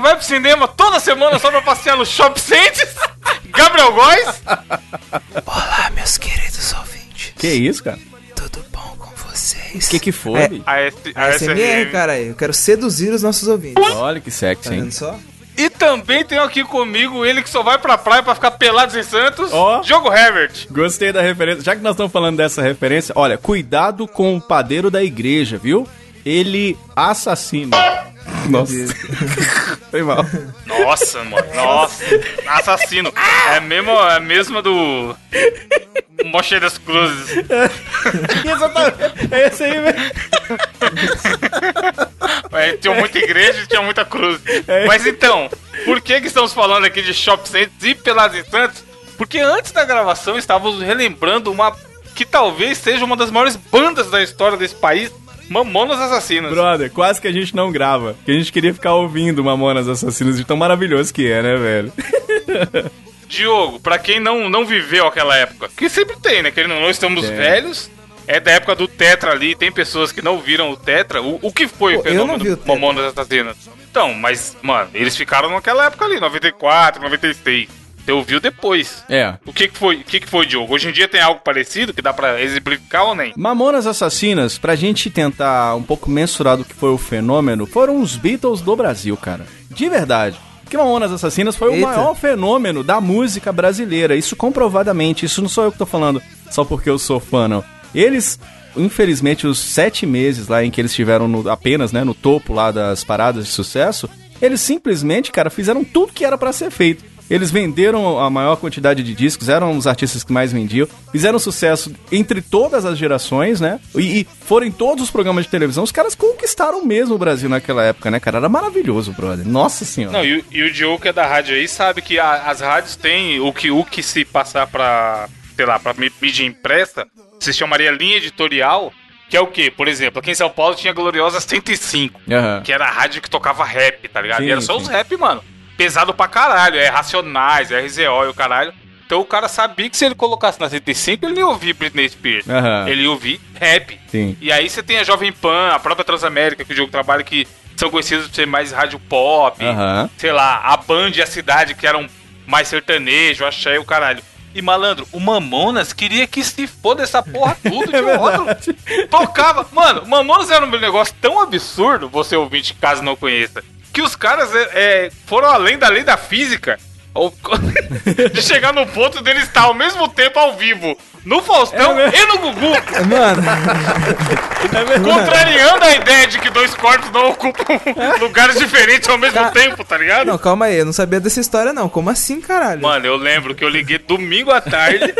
vai pro cinema toda semana só pra passear no Shop Centers, Gabriel Góes. Olá, meus queridos ouvintes. Que isso, cara? Tudo bom com vocês? O que que foi? É. bicho? A, S, a ASMR, SRM. cara, eu quero seduzir os nossos ouvintes. Olha que sexy, Tá hein? vendo só? E também tenho aqui comigo ele que só vai pra praia pra ficar pelados em Santos, Ó. Diogo Herbert. Gostei da referência. Já que nós estamos falando dessa referência, olha, cuidado com o padeiro da igreja, viu? Ele assassina. Nossa. Foi mal. Nossa, mano, nossa. Assassino. É mesmo, é a mesma do... Moche das Cruzes. Exatamente. É esse aí, velho. É, tinha muita igreja e tinha muita cruz. É. Mas então, por que, que estamos falando aqui de Shop Centers e Pelados em Santos? Porque antes da gravação estávamos relembrando uma que talvez seja uma das maiores bandas da história desse país, Mamonas Assassinas. Brother, quase que a gente não grava. Que a gente queria ficar ouvindo Mamonas Assassinas de tão maravilhoso que é, né, velho? Diogo, pra quem não, não viveu aquela época, que sempre tem, né? Que não, nós estamos Tem. velhos. É da época do Tetra ali, tem pessoas que não viram o Tetra. O, o que foi Pô, o eu não fenômeno do. Mamonas Assassinas? Então, mas, mano, eles ficaram naquela época ali, 94, 96. Você ouviu depois. É. O que, que foi, o que, que foi, Diogo? Hoje em dia tem algo parecido que dá pra exemplificar ou nem? Mamonas Assassinas, pra gente tentar um pouco mensurar do que foi o fenômeno, foram os Beatles do Brasil, cara. De verdade. Porque Mamonas Assassinas foi o Eita. maior fenômeno da música brasileira. Isso comprovadamente. Isso não sou eu que tô falando só porque eu sou fã, não. Eles, infelizmente, os sete meses lá em que eles estiveram no- apenas né, no topo lá das paradas de sucesso, eles simplesmente, cara, fizeram tudo que era pra ser feito. Eles venderam a maior quantidade de discos, eram os artistas que mais vendiam, fizeram sucesso entre todas as gerações, né? E, e foram em todos os programas de televisão. Os caras conquistaram mesmo o Brasil naquela época, né, cara? Era maravilhoso, brother. Nossa senhora. Não, e, o- e o Diogo que é da rádio aí sabe que a- as rádios têm o que, o que se passar pra, sei lá, pra mí- mídia impressa, se chamaria linha editorial, que é o quê? Por exemplo, aqui em São Paulo tinha a Gloriosa 105, Aham. que era a rádio que tocava rap, tá ligado? Sim, e era só sim. os rap, mano. Pesado pra caralho, é Racionais, é RZO e o caralho. Então o cara sabia que se ele colocasse na 105, ele ia ouvir Britney Spears. Aham. Ele ia ouvir rap. Sim. E aí você tem a Jovem Pan, a própria Transamérica, que o jogo trabalha, que são conhecidos por ser mais rádio pop. Aham. Sei lá, a Band e a Cidade, que eram mais sertanejo, axé e o caralho. E malandro, o Mamonas queria que se foda essa porra tudo É de outro. Tocava. Mano, o Mamonas era um negócio tão absurdo, você ouvinte, caso não conheça, que os caras é, é, foram além da lei da física. Ou- de chegar no ponto dele estar ao mesmo tempo ao vivo no Faustão É mesmo? e no Gugu. Mano, Contrariando a ideia de que dois corpos não ocupam lugares diferentes ao mesmo Ca- tempo, tá ligado? não, calma aí, eu não sabia dessa história não. Como assim, caralho? Mano, eu lembro que eu liguei domingo à tarde,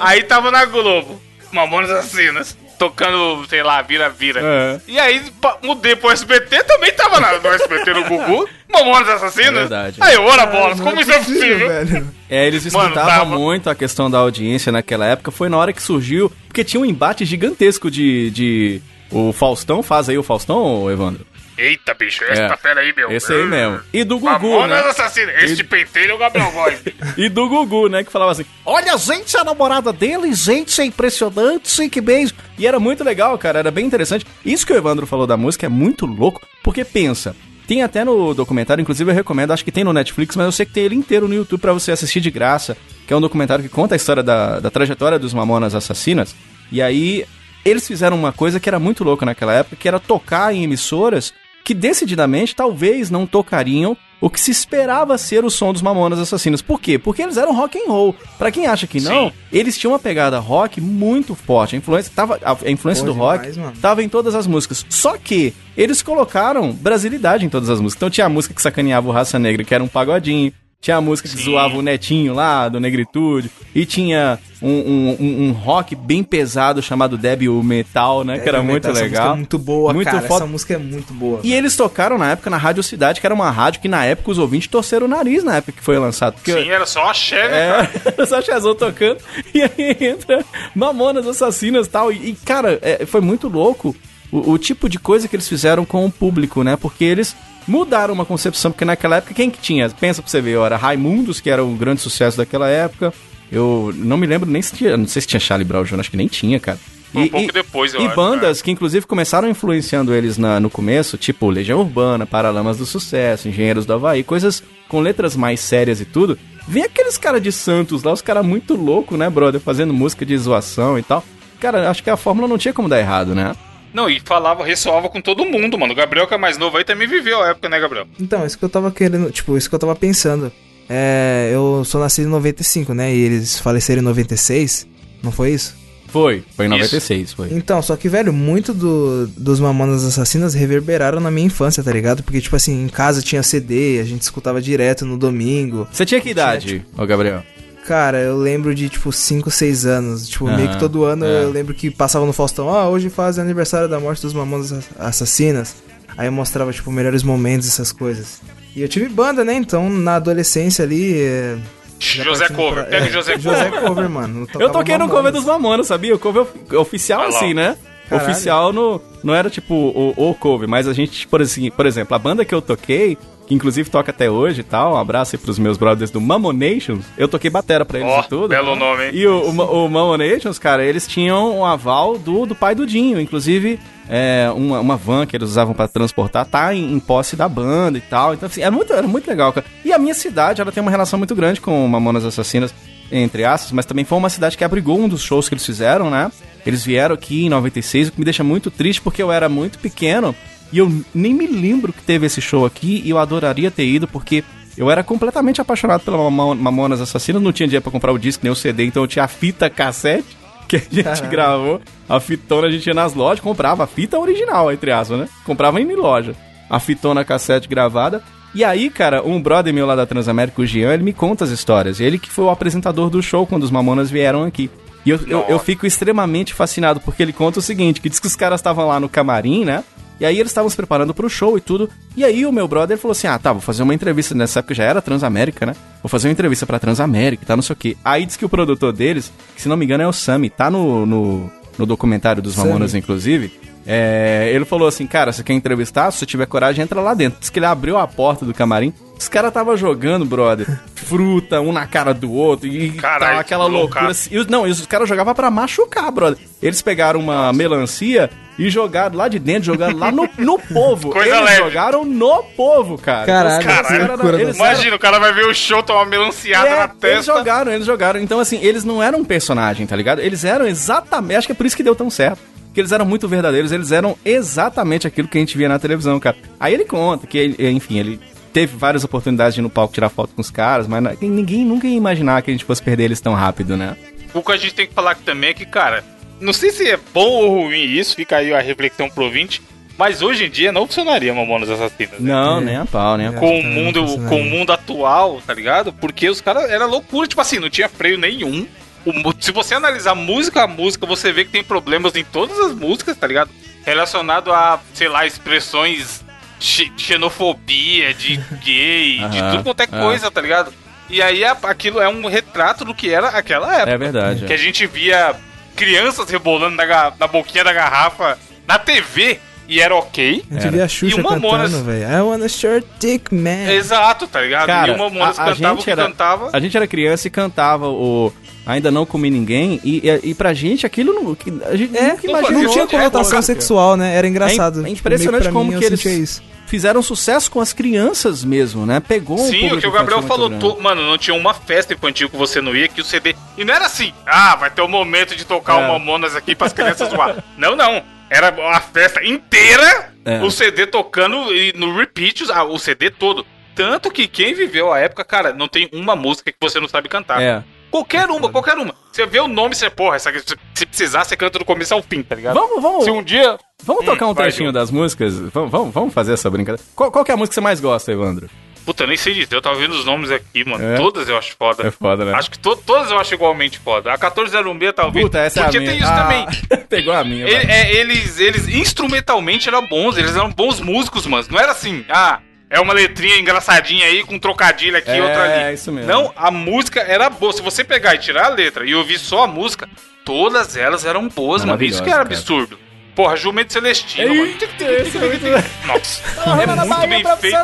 aí tava na Globo, Mamonas Assassinas, tocando, sei lá, vira-vira. É. E aí mudei pro SBT, também tava na, no SBT no Gugu, Mamonas Assassinas. É verdade. Aí, ora Ah, bolas, como isso é possível, velho. É, eles Mano, escutavam tava- muito a questão da audiência naquela época. Foi na hora que surgiu. Porque tinha um embate gigantesco de. de o Faustão faz aí o Faustão, Evandro? Eita, bicho, essa É. fera aí, meu. Esse aí mesmo. E do Gugu, Mamonas né? Assassinas, este pentelho é o Gabriel Góes. E do Gugu, né? Que falava assim: Olha, gente, a namorada dele, gente, é impressionante, sim, que beijo. E era muito legal, cara, era bem interessante. Isso que o Evandro falou da música é muito louco, porque pensa. Tem até no documentário, inclusive eu recomendo, acho que tem no Netflix, mas eu sei que tem ele inteiro no YouTube pra você assistir de graça, que é um documentário que conta a história da, da trajetória dos Mamonas Assassinas. E aí, eles fizeram uma coisa que era muito louca naquela época, que era tocar em emissoras que decididamente talvez não tocariam o que se esperava ser o som dos Mamonas Assassinos. Por quê? Porque eles eram rock and roll. Pra quem acha que não, Sim. eles tinham uma pegada rock muito forte. A influência tava a, influência Pô, do rock demais, mano. tava em todas as músicas. Só que eles colocaram brasilidade em todas as músicas. Então tinha a música que sacaneava o Raça Negra, que era um pagodinho. Tinha a música que Sim. zoava o netinho lá, do Negritude. E tinha um, um- um- um rock bem pesado chamado Debbie Metal, né? que era muito Metal, Essa música legal. é muito boa, Muito cara. foda. Essa música é muito boa. E eles tocaram na época na Rádio Cidade, que era uma rádio que na época os ouvintes torceram o nariz na época que foi lançado. Porque Sim, era só axé, né, cara? é, era só tocando. E aí entra Mamonas Assassinas e tal. E, e, cara, é, foi muito louco o, o tipo de coisa que eles fizeram com o público, né? Porque eles mudaram uma concepção. Porque naquela época, quem que tinha? Pensa pra você ver, era Raimundos, que era um grande sucesso daquela época. Eu não me lembro nem se tinha. Não sei se tinha Charlie Brown Jr., acho que nem tinha, cara. Um pouco depois, eu E acho, bandas que inclusive começaram influenciando eles na- no começo, tipo Legião Urbana, Paralamas do Sucesso, Engenheiros do Havaí, coisas com letras mais sérias e tudo. Vem aqueles caras de Santos lá, os caras muito loucos, né, brother? Fazendo música de zoação e tal. Cara, acho que a fórmula não tinha como dar errado, né? Não, e falava, ressoava com todo mundo, mano. O Gabriel, que é mais novo aí, também viveu a época, né, Gabriel? Então, isso que eu tava querendo, tipo, isso que eu tava pensando. É, eu sou nascido em 95, né? E eles faleceram em 96. Não foi isso? Foi, foi em Isso. 96, foi. Então, só que, velho, muito do- dos Mamonas Assassinas reverberaram na minha infância, tá ligado? Porque, tipo assim, em casa tinha CD, a gente escutava direto no domingo. Você tinha que idade, ô Gabriel? Cara, eu lembro de, tipo, 5, 6 anos. Tipo, meio Aham, que todo ano é. eu lembro que passava no Faustão, ah, hoje faz aniversário da morte dos Mamonas Ass- Assassinas. Aí eu mostrava, tipo, melhores momentos, essas coisas. E eu tive banda, né? Então, na adolescência ali... é, já José Cover, pra- pega é, o José José Cover. Cover, mano. Eu tocava toquei no Mamonas. cover dos Mamonas, sabia? O cover of- oficial assim, né? Caralho. Oficial no, não era tipo o, o cover, mas a gente, por, assim, por exemplo, a banda que eu toquei, que inclusive toca até hoje e tal, um abraço aí pros meus brothers do Mamonations, eu toquei batera pra eles Ó, e tudo. belo nome, hein? E o, o, o Mamonations, cara, eles tinham um aval do, do pai do Dinho, inclusive é, uma, uma van que eles usavam pra transportar tá em, em posse da banda e tal. Então, assim, era muito, era muito legal, cara. E a minha cidade, ela tem uma relação muito grande com o Mamonas Assassinas, entre aspas, mas também foi uma cidade que abrigou um dos shows que eles fizeram, né? Eles vieram aqui em 96, o que me deixa muito triste porque eu era muito pequeno e eu nem me lembro que teve esse show aqui e eu adoraria ter ido porque eu era completamente apaixonado pela Mamo- Mamonas Assassinas, não tinha dinheiro pra comprar o disco nem o CD, então eu tinha a fita cassete que a gente gravou. A fitona a gente ia nas lojas, comprava a fita original, entre aspas, né? Comprava em loja. A fitona cassete gravada. E aí, cara, um brother meu lá da Transamérica, o Jean, ele me conta as histórias. Ele que foi o apresentador do show quando os Mamonas vieram aqui. E eu, eu, eu fico extremamente fascinado porque ele conta o seguinte, que diz que os caras estavam lá no camarim, né? E aí eles estavam se preparando pro show e tudo. E aí o meu brother falou assim: Ah, tá, vou fazer uma entrevista. Nessa época já era Transamérica, né? Vou fazer uma entrevista pra Transamérica, tá? Não sei o quê. Aí diz que o produtor deles, que se não me engano é o Sami, tá no, no, no documentário dos Mamonas, inclusive. É, ele falou assim: Cara, você quer entrevistar? Se você tiver coragem, entra lá dentro. Diz que ele abriu a porta do camarim. Os caras tava jogando, brother, fruta, um na cara do outro. E Caralho, tava aquela que loucura. loucaço. E os, não, e os caras jogavam pra machucar, brother. Eles pegaram uma melancia e jogaram lá de dentro, jogaram lá no, no povo. Coisa eles leve. jogaram no povo, cara. Caralho, Os caras que eram- loucura, eles Imagina, o cara vai ver o show, tomar uma melanciada é, na eles testa. jogaram, eles jogaram. Então, assim, eles não eram um personagem, tá ligado? Eles eram exatamente. Acho que é por isso que deu tão certo. Porque eles eram muito verdadeiros, eles eram exatamente aquilo que a gente via na televisão, cara. Aí ele conta que, ele- enfim, ele teve várias oportunidades de ir no palco tirar foto com os caras, mas ninguém nunca ia imaginar que a gente fosse perder eles tão rápido, né? O que a gente tem que falar aqui também é que, cara, não sei se é bom ou ruim isso, fica aí a reflexão pro ouvinte, mas hoje em dia não funcionaria Mamonas Assassinas. né? Não, É. nem a pau, nem a pau. Com o mundo, com o mundo atual, tá ligado? Porque os caras era loucura, tipo assim, não tinha freio nenhum. O se você analisar música a música, você vê que tem problemas em todas as músicas, tá ligado? Relacionado a, sei lá, expressões xe- xenofobia, de gay, de tudo quanto é é. coisa, tá ligado? E aí aquilo é um retrato do que era aquela época. É verdade. Que a gente via crianças rebolando na, na boquinha da garrafa na TV e era ok. A gente Era. via a Xuxa E o Mamonas- cantando, velho. I wanna short dick man. Exato, tá ligado? Cara, e o Mamonas a, a cantava o que era, cantava. a gente era criança e cantava o Ainda Não Comi Ninguém, e, e, e pra gente aquilo não. que A gente É, nunca não imaginou. Não tinha É, conotação cara. sexual, né? Era engraçado. É, é impressionante Meio que como mim, que eu eles isso. Fizeram sucesso com as crianças mesmo, né? Pegou um Sim, o que o Gabriel falou, to- mano, não tinha uma festa infantil que você não ia, que o CD. E não era assim, ah, vai ter o momento de tocar É. o Mamonas aqui pras crianças zoar. Não, não. Era a festa inteira, É. o CD tocando e no repeat, ah, o CD todo. Tanto que quem viveu a época, cara, não tem uma música que você não sabe cantar. É. Qualquer uma, qualquer uma. Você vê o nome, você, porra, essa se- precisar, você canta do começo ao fim, tá ligado? Vamos, vamos, Se um dia. vamos tocar um vai, trechinho das músicas? Vamos, vamos, vamos fazer essa brincadeira. Qual, qual que é a música que você mais gosta, Evandro? Puta, nem sei dizer, eu tava vendo os nomes aqui, mano. É? Todas eu acho foda. É foda, né? Acho que to- todas eu acho igualmente foda. A 1406 talvez. Puta, essa Porque é a minha. tem isso Ah, também. Pegou a minha. Ele- é, eles, eles instrumentalmente eram bons, eles eram bons músicos, mano. Não era assim, ah, é uma letrinha engraçadinha aí com um trocadilho aqui e É, outra ali. é isso mesmo. Não, a música era boa. Se você pegar e tirar a letra e ouvir só a música, todas elas eram boas, mano. Isso que era Maravilhosa, absurdo. Porra, Jumento Celestino, mano. Eita, esse é muito- Nossa, é muito bem feito.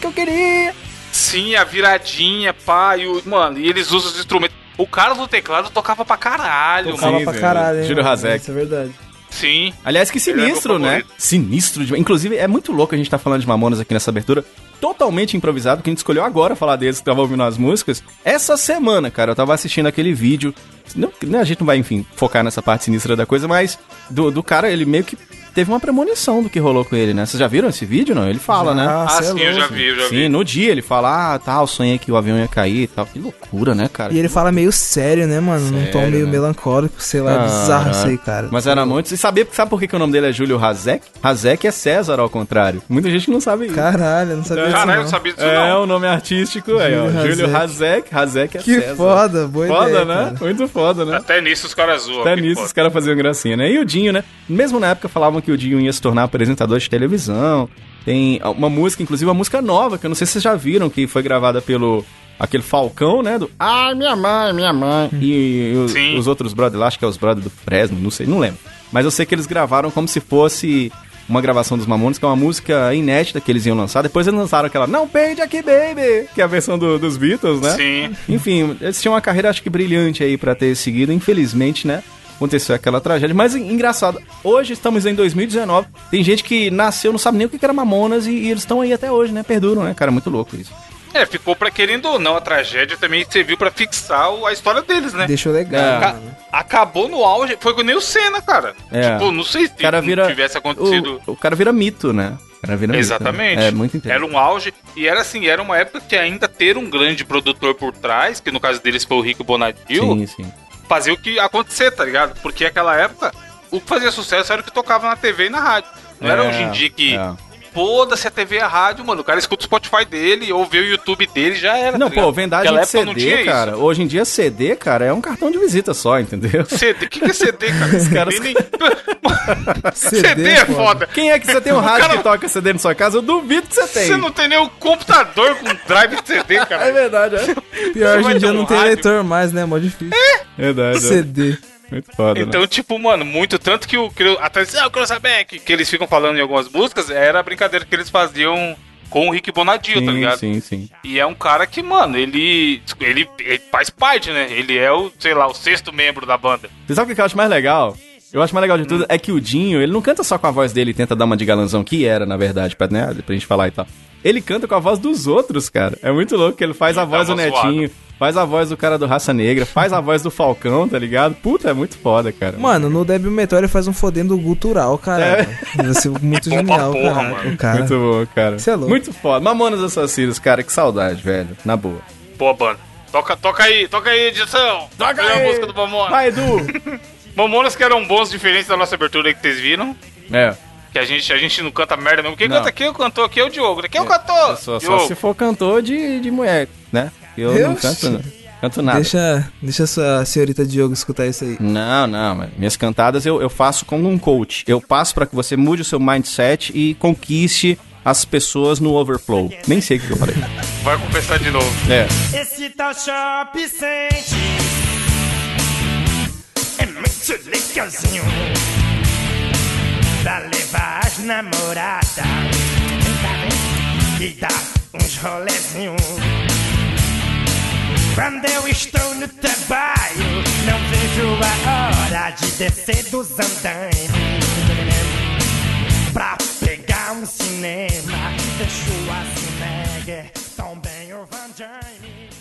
que eu queria. Sim, a viradinha, pá, e o, mano, e eles usam os instrumentos. O cara do teclado tocava pra caralho, Tocava mano. pra velho. caralho, hein, Júlio? Hazek. Isso é verdade. Sim. Aliás, que sinistro, né? favorito. Sinistro. De... Inclusive, é muito louco a gente tá falando de Mamonas aqui nessa abertura. Totalmente improvisado, que a gente escolheu agora falar deles, que tava ouvindo as músicas. Essa semana, cara, eu tava assistindo aquele vídeo. Não, né, a gente não vai, enfim, focar nessa parte sinistra da coisa, mas do, do cara, ele meio que teve uma premonição do que rolou com ele, né? Vocês já viram esse vídeo, não? Ele fala, né? Ah, cê é sim, eu já vi, eu já Sim, vi. no dia ele fala, ah, tal, sonhei que o avião ia cair e tal. Que loucura, né, cara? E ele fala meio sério, né, mano? Num tom Sério, meio né? melancólico, sei lá, é bizarro isso aí, cara. Mas era muito. E sabia, sabe por que, que o nome dele é Júlio Hazek? Hazek é César, ao contrário. Muita gente não sabe isso. Caralho, eu não sabia disso Caralho, eu não. não sabia disso É, não. o nome artístico é, ó, Júlio Hazek. Hazek. É Que César. foda, boa Foda, ideia, né? cara. Muito foda, né? Até nisso os caras zoam. Até que nisso foda. os caras faziam gracinha, né? E o Dinho, né? Mesmo na época falavam que o Dinho ia se tornar apresentador de televisão. Tem uma música, inclusive uma música nova, que eu não sei se vocês já viram, que foi gravada pelo aquele Falcão, né? Do Ai, minha mãe, minha mãe. E, os, os outros brothers lá, acho que é os brothers do Fresno, não sei, não lembro. Mas eu sei que eles gravaram como se fosse uma gravação dos Mamones, que é uma música inédita que eles iam lançar. Depois eles lançaram aquela Não Perde Aqui Baby, que é a versão do- dos Beatles, né? Sim. Enfim, eles tinham uma carreira, acho que brilhante aí pra ter seguido. Infelizmente, né? Aconteceu aquela tragédia. Mas en- engraçado, hoje estamos em 2019. Tem gente que nasceu, não sabe nem o que era Mamonas e, e eles estão aí até hoje, né? Perduram, né? Cara, muito louco isso. É, ficou pra querendo ou não, a tragédia também serviu pra fixar o- a história deles, né? Deixou legal, É. Mano. Acabou no auge, foi que nem o Senna, cara. É. Tipo, não sei se O cara vira. tivesse acontecido. O, o cara vira mito, né? O cara vira mito, Exatamente. né? É muito interessante. Era um auge. E era assim, era uma época que ainda ter um grande produtor por trás, que no caso deles foi o Rico Bonadil, Sim, sim. Fazia o que acontecer, tá ligado? Porque aquela época, o que fazia sucesso era o que tocava na TV e na rádio. Não era É, hoje em dia que é. Foda-se a TV e a rádio, mano. O cara escuta o Spotify dele ou vê o YouTube dele já era. Não, tá pô, vendagem de época não tinha CD, cara. Hoje em dia, CD, cara, é um cartão de visita só, entendeu? isso. CD, o que, que é CD, cara? Os caras- nem... CD CD é foda. Quem é que você tem um O rádio cara- que toca CD na sua casa? Eu duvido que você tem. Você não tem nem o computador com drive de CD, cara. É verdade, é. Pior, hoje vai em dia um não tem rádio. leitor mais, né? Mó difícil. Verdade. é. Muito foda, né? Então, tipo, mano, muito. Tanto que o. Até ah, quero saber que, eles ficam falando em algumas músicas, era a brincadeira que eles faziam com o Rick Bonadio, tá Sim, ligado? sim, sim. E é um cara que, mano, ele, ele. ele faz parte, né? Ele é o, sei lá, o sexto membro da banda. Você sabe o que eu acho mais legal? Eu acho mais legal de tudo é que o Dinho, ele não canta só com a voz dele e tenta dar uma de galanzão, que era, na verdade, pra, né, pra gente falar e tal. Ele canta com a voz dos outros, cara. É muito louco que ele faz a Ele dá voz do Netinho, faz a voz do cara do Raça Negra, faz a voz do Falcão, tá ligado? Puta, é muito foda, cara. Mano, no Debil Metal ele faz um fodendo gutural, cara. Vai ser muito É pra genial, porra, cara. mano. O cara. Muito bom, cara. Cê é louco. Muito foda. Mamonas Assassinas, cara, que saudade, velho. Na boa. Boa banda. Toca, toca aí, toca aí, edição. Toca aí. a música do Mamonas. Vai, Edu! Mamonas que eram bons, diferentes da nossa abertura aí que vocês viram. é. Que a gente, a gente não canta merda mesmo. Quem Não. canta aqui, o cantor aqui é o Diogo. né? Quem é o cantor? Só, só Diogo. se for cantor de, de mulher, né? Eu não Oxi. canto, não. Canto nada. Deixa, deixa a sua senhorita Diogo escutar isso aí. Não, não, mas minhas cantadas eu, eu faço como um coach. Eu passo pra que você mude o seu mindset e conquiste as pessoas no overflow. Nem sei o que eu falei. Vai confessar de novo. É. Esse tal Shop sente é muito legalzinho pra levar as namoradas e dar uns rolezinhos. Quando eu estou no trabalho, não vejo a hora de descer dos andaimes pra pegar um cinema. Deixo a Schwarzenegger, também o Van Damme.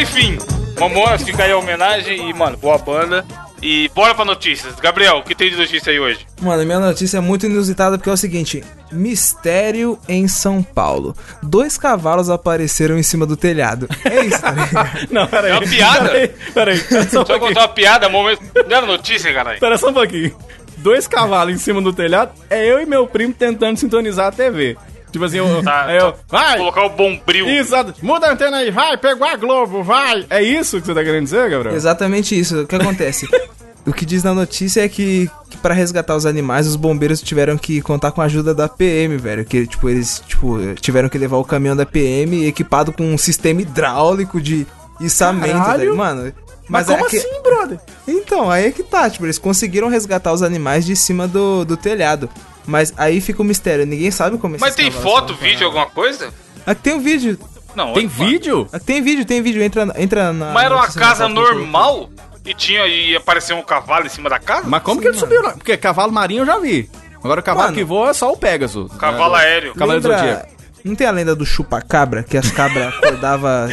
Enfim, Mamonas, fica aí a homenagem e, mano, boa banda. E bora pra notícias. Gabriel, o que tem de notícia aí hoje? Mano, minha notícia é muito inusitada porque é o seguinte: mistério em São Paulo. Dois cavalos apareceram em cima do telhado. É isso, tá? Não, peraí. É uma piada? Peraí, peraí. Pera só um Deixa eu contar uma piada, momento. Não era notícia, caralho. Pera só um pouquinho. Dois cavalos em cima do telhado, é eu e meu primo tentando sintonizar a TV. Tipo assim, eu, Tá, aí eu tá. vai! Colocar o bombril. Exato. Muda a antena aí, vai, pegou a Globo, vai! É isso que você tá querendo dizer, Gabriel? Exatamente isso. O que acontece? O que diz na notícia é que, que para resgatar os animais, os bombeiros tiveram que contar com a ajuda da PM, velho. Que, tipo, eles, tipo, tiveram que levar o caminhão da PM equipado com um sistema hidráulico de içamento, velho. Mano, Mas, é como que- assim, brother? Então, aí é que tá, tipo, eles conseguiram resgatar os animais de cima do, do telhado. Mas aí fica o mistério, ninguém sabe como Mas esses tem foto, vídeo, alguma coisa? Aqui tem um vídeo. Não. Tem vídeo? Aqui tem vídeo, tem vídeo. Entra, entra na. Mas era uma casa normal e tinha e apareceu um cavalo em cima da casa? Mas como Sim, que ele mano. subiu? Porque cavalo marinho eu já vi. Agora o cavalo Mano. que voa é só o Pegasus. Cavalo né? aéreo. Cavaleiro Lembra- Zodíaco. Não tem a lenda do chupa-cabra, que as cabras acordavam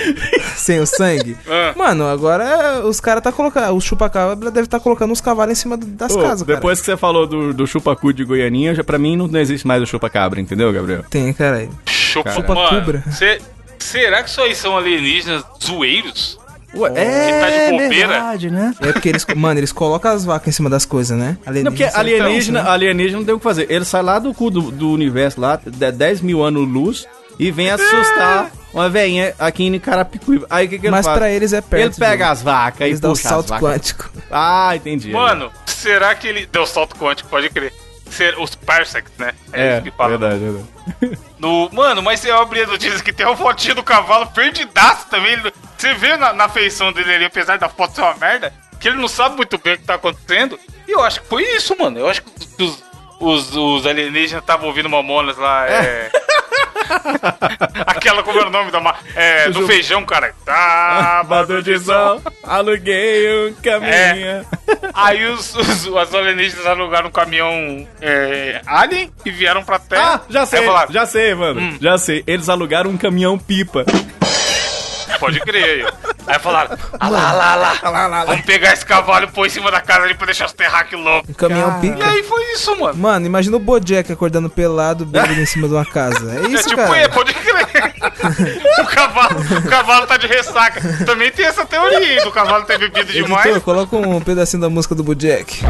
sem o sangue? Ah. Mano, agora os caras tá colocando. O chupa-cabra deve estar colocando os cavalos em cima das Ô, casas, cara. depois que você falou do, do chupacu de Goianinha, já, pra mim não, não existe mais o chupa-cabra, entendeu, Gabriel? Tem, cara. Chupa, Chupa mano. cubra. cê- será que isso aí são alienígenas zoeiros? Ué, tá de bobeira? verdade, né? É porque eles, mano, eles colocam as vacas em cima das coisas, né? Não, porque alienígena, tão, né? alienígena não tem o que fazer. Ele sai lá do cu do, do universo lá, de 10 mil anos luz, e vem assustar uma veinha aqui em Carapicuíba. Aí o que, que ele Mas faz? pra eles é perto. Ele pega de- as vacas Eles e puxa as salto quântico. Ah, entendi. Mano, será que ele. Deu salto quântico, pode crer. Ser, os parsecs, né? é, isso que fala. verdade, verdade. No, mano, mas você abre a notícia que tem uma fotinha do cavalo perdidaço também. Ele- Você vê na, na feição dele ali, apesar da foto ser uma merda, que ele não sabe muito bem o que tá acontecendo. E eu acho que foi isso, mano. Eu acho que os, os, os alienígenas estavam ouvindo Mamonas lá. É. Aquela, como era o nome da. ma- É, do feijão, cara. Sábado de sol. aluguei um caminho. Aí os, os, os alienígenas alugaram um caminhão é, alien e vieram pra Terra. Ah, já sei, falaram, já sei, mano. Hum. Já sei. Eles alugaram um caminhão pipa. Pode crer aí. ó. Aí falaram, ah lá, lá, lá, vamos pegar esse cavalo e pôr em cima da casa ali pra deixar os terráqueos loucos. Um caminhão Cara. E pica. aí foi isso, mano. Mano, imagina o Bojack acordando pelado, bêbado em cima de uma casa. É É isso, tipo, cara. é, pode crer. o, cavalo, o cavalo tá de ressaca. Também tem essa teoria aí do cavalo ter bebido demais. Editor, coloca um pedacinho da música do Bojack.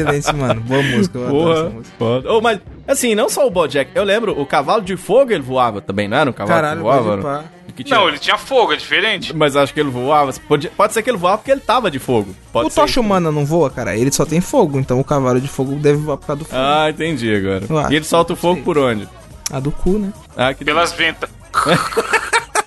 Excelente, mano. Boa música. Eu adoro essa Porra, música. foda. Oh, mas, assim, não só o Bojack. Eu lembro, o cavalo de fogo ele voava também, não era um cavalo Caralho, que voava? pode não? ele tinha fogo, é diferente. Mas acho que ele voava. Pode, pode ser que ele voava porque ele tava de fogo. Pode O ser. Tocha Humana não voa, cara. Ele só tem fogo, então o cavalo de fogo deve voar por causa do fogo. Ah, entendi agora. Eu acho. E ele solta o fogo por onde? A do cu, né? Ah, que Pelas ventas.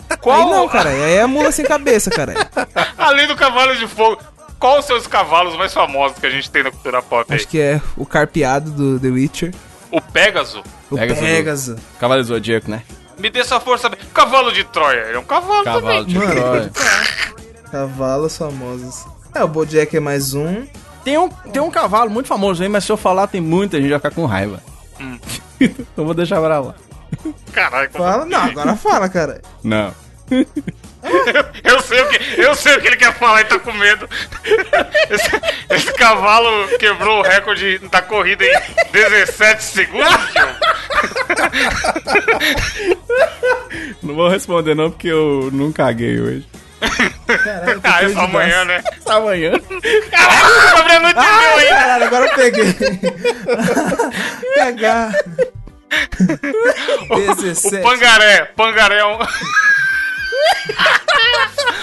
Aí Qual, não, cara. Aí é a mula sem cabeça, cara. além do cavalo de fogo, qual os seus cavalos mais famosos que a gente tem na cultura pop aí? Acho que é o carpeado do The Witcher. O Pégaso. O Pegasus. Pegasus. Cavalo do Zodíaco, né? Me dê sua força. Cavalo de Troia. Ele é um cavalo, Cavalo também. de Mano, Troia. Cavalos famosos. É, o Bojack é mais um. Tem um, tem um cavalo muito famoso aí, mas se eu falar, tem muita gente vai ficar com raiva. Hum. então vou deixar pra lá. Caralho, Fala? Não, agora fala, cara. Não. Eu sei, o que, eu sei o que ele quer falar e tá com medo. Esse, esse cavalo quebrou o recorde da corrida em 17 segundos, tio. Não vou responder não, porque eu não caguei hoje. Caralho, Ah, é só amanhã, né? Amanhã. Caralho, o Gabriel não entendeu ainda. Caralho, agora eu peguei. Cagar. O 17. pangaré. Pangaré é um,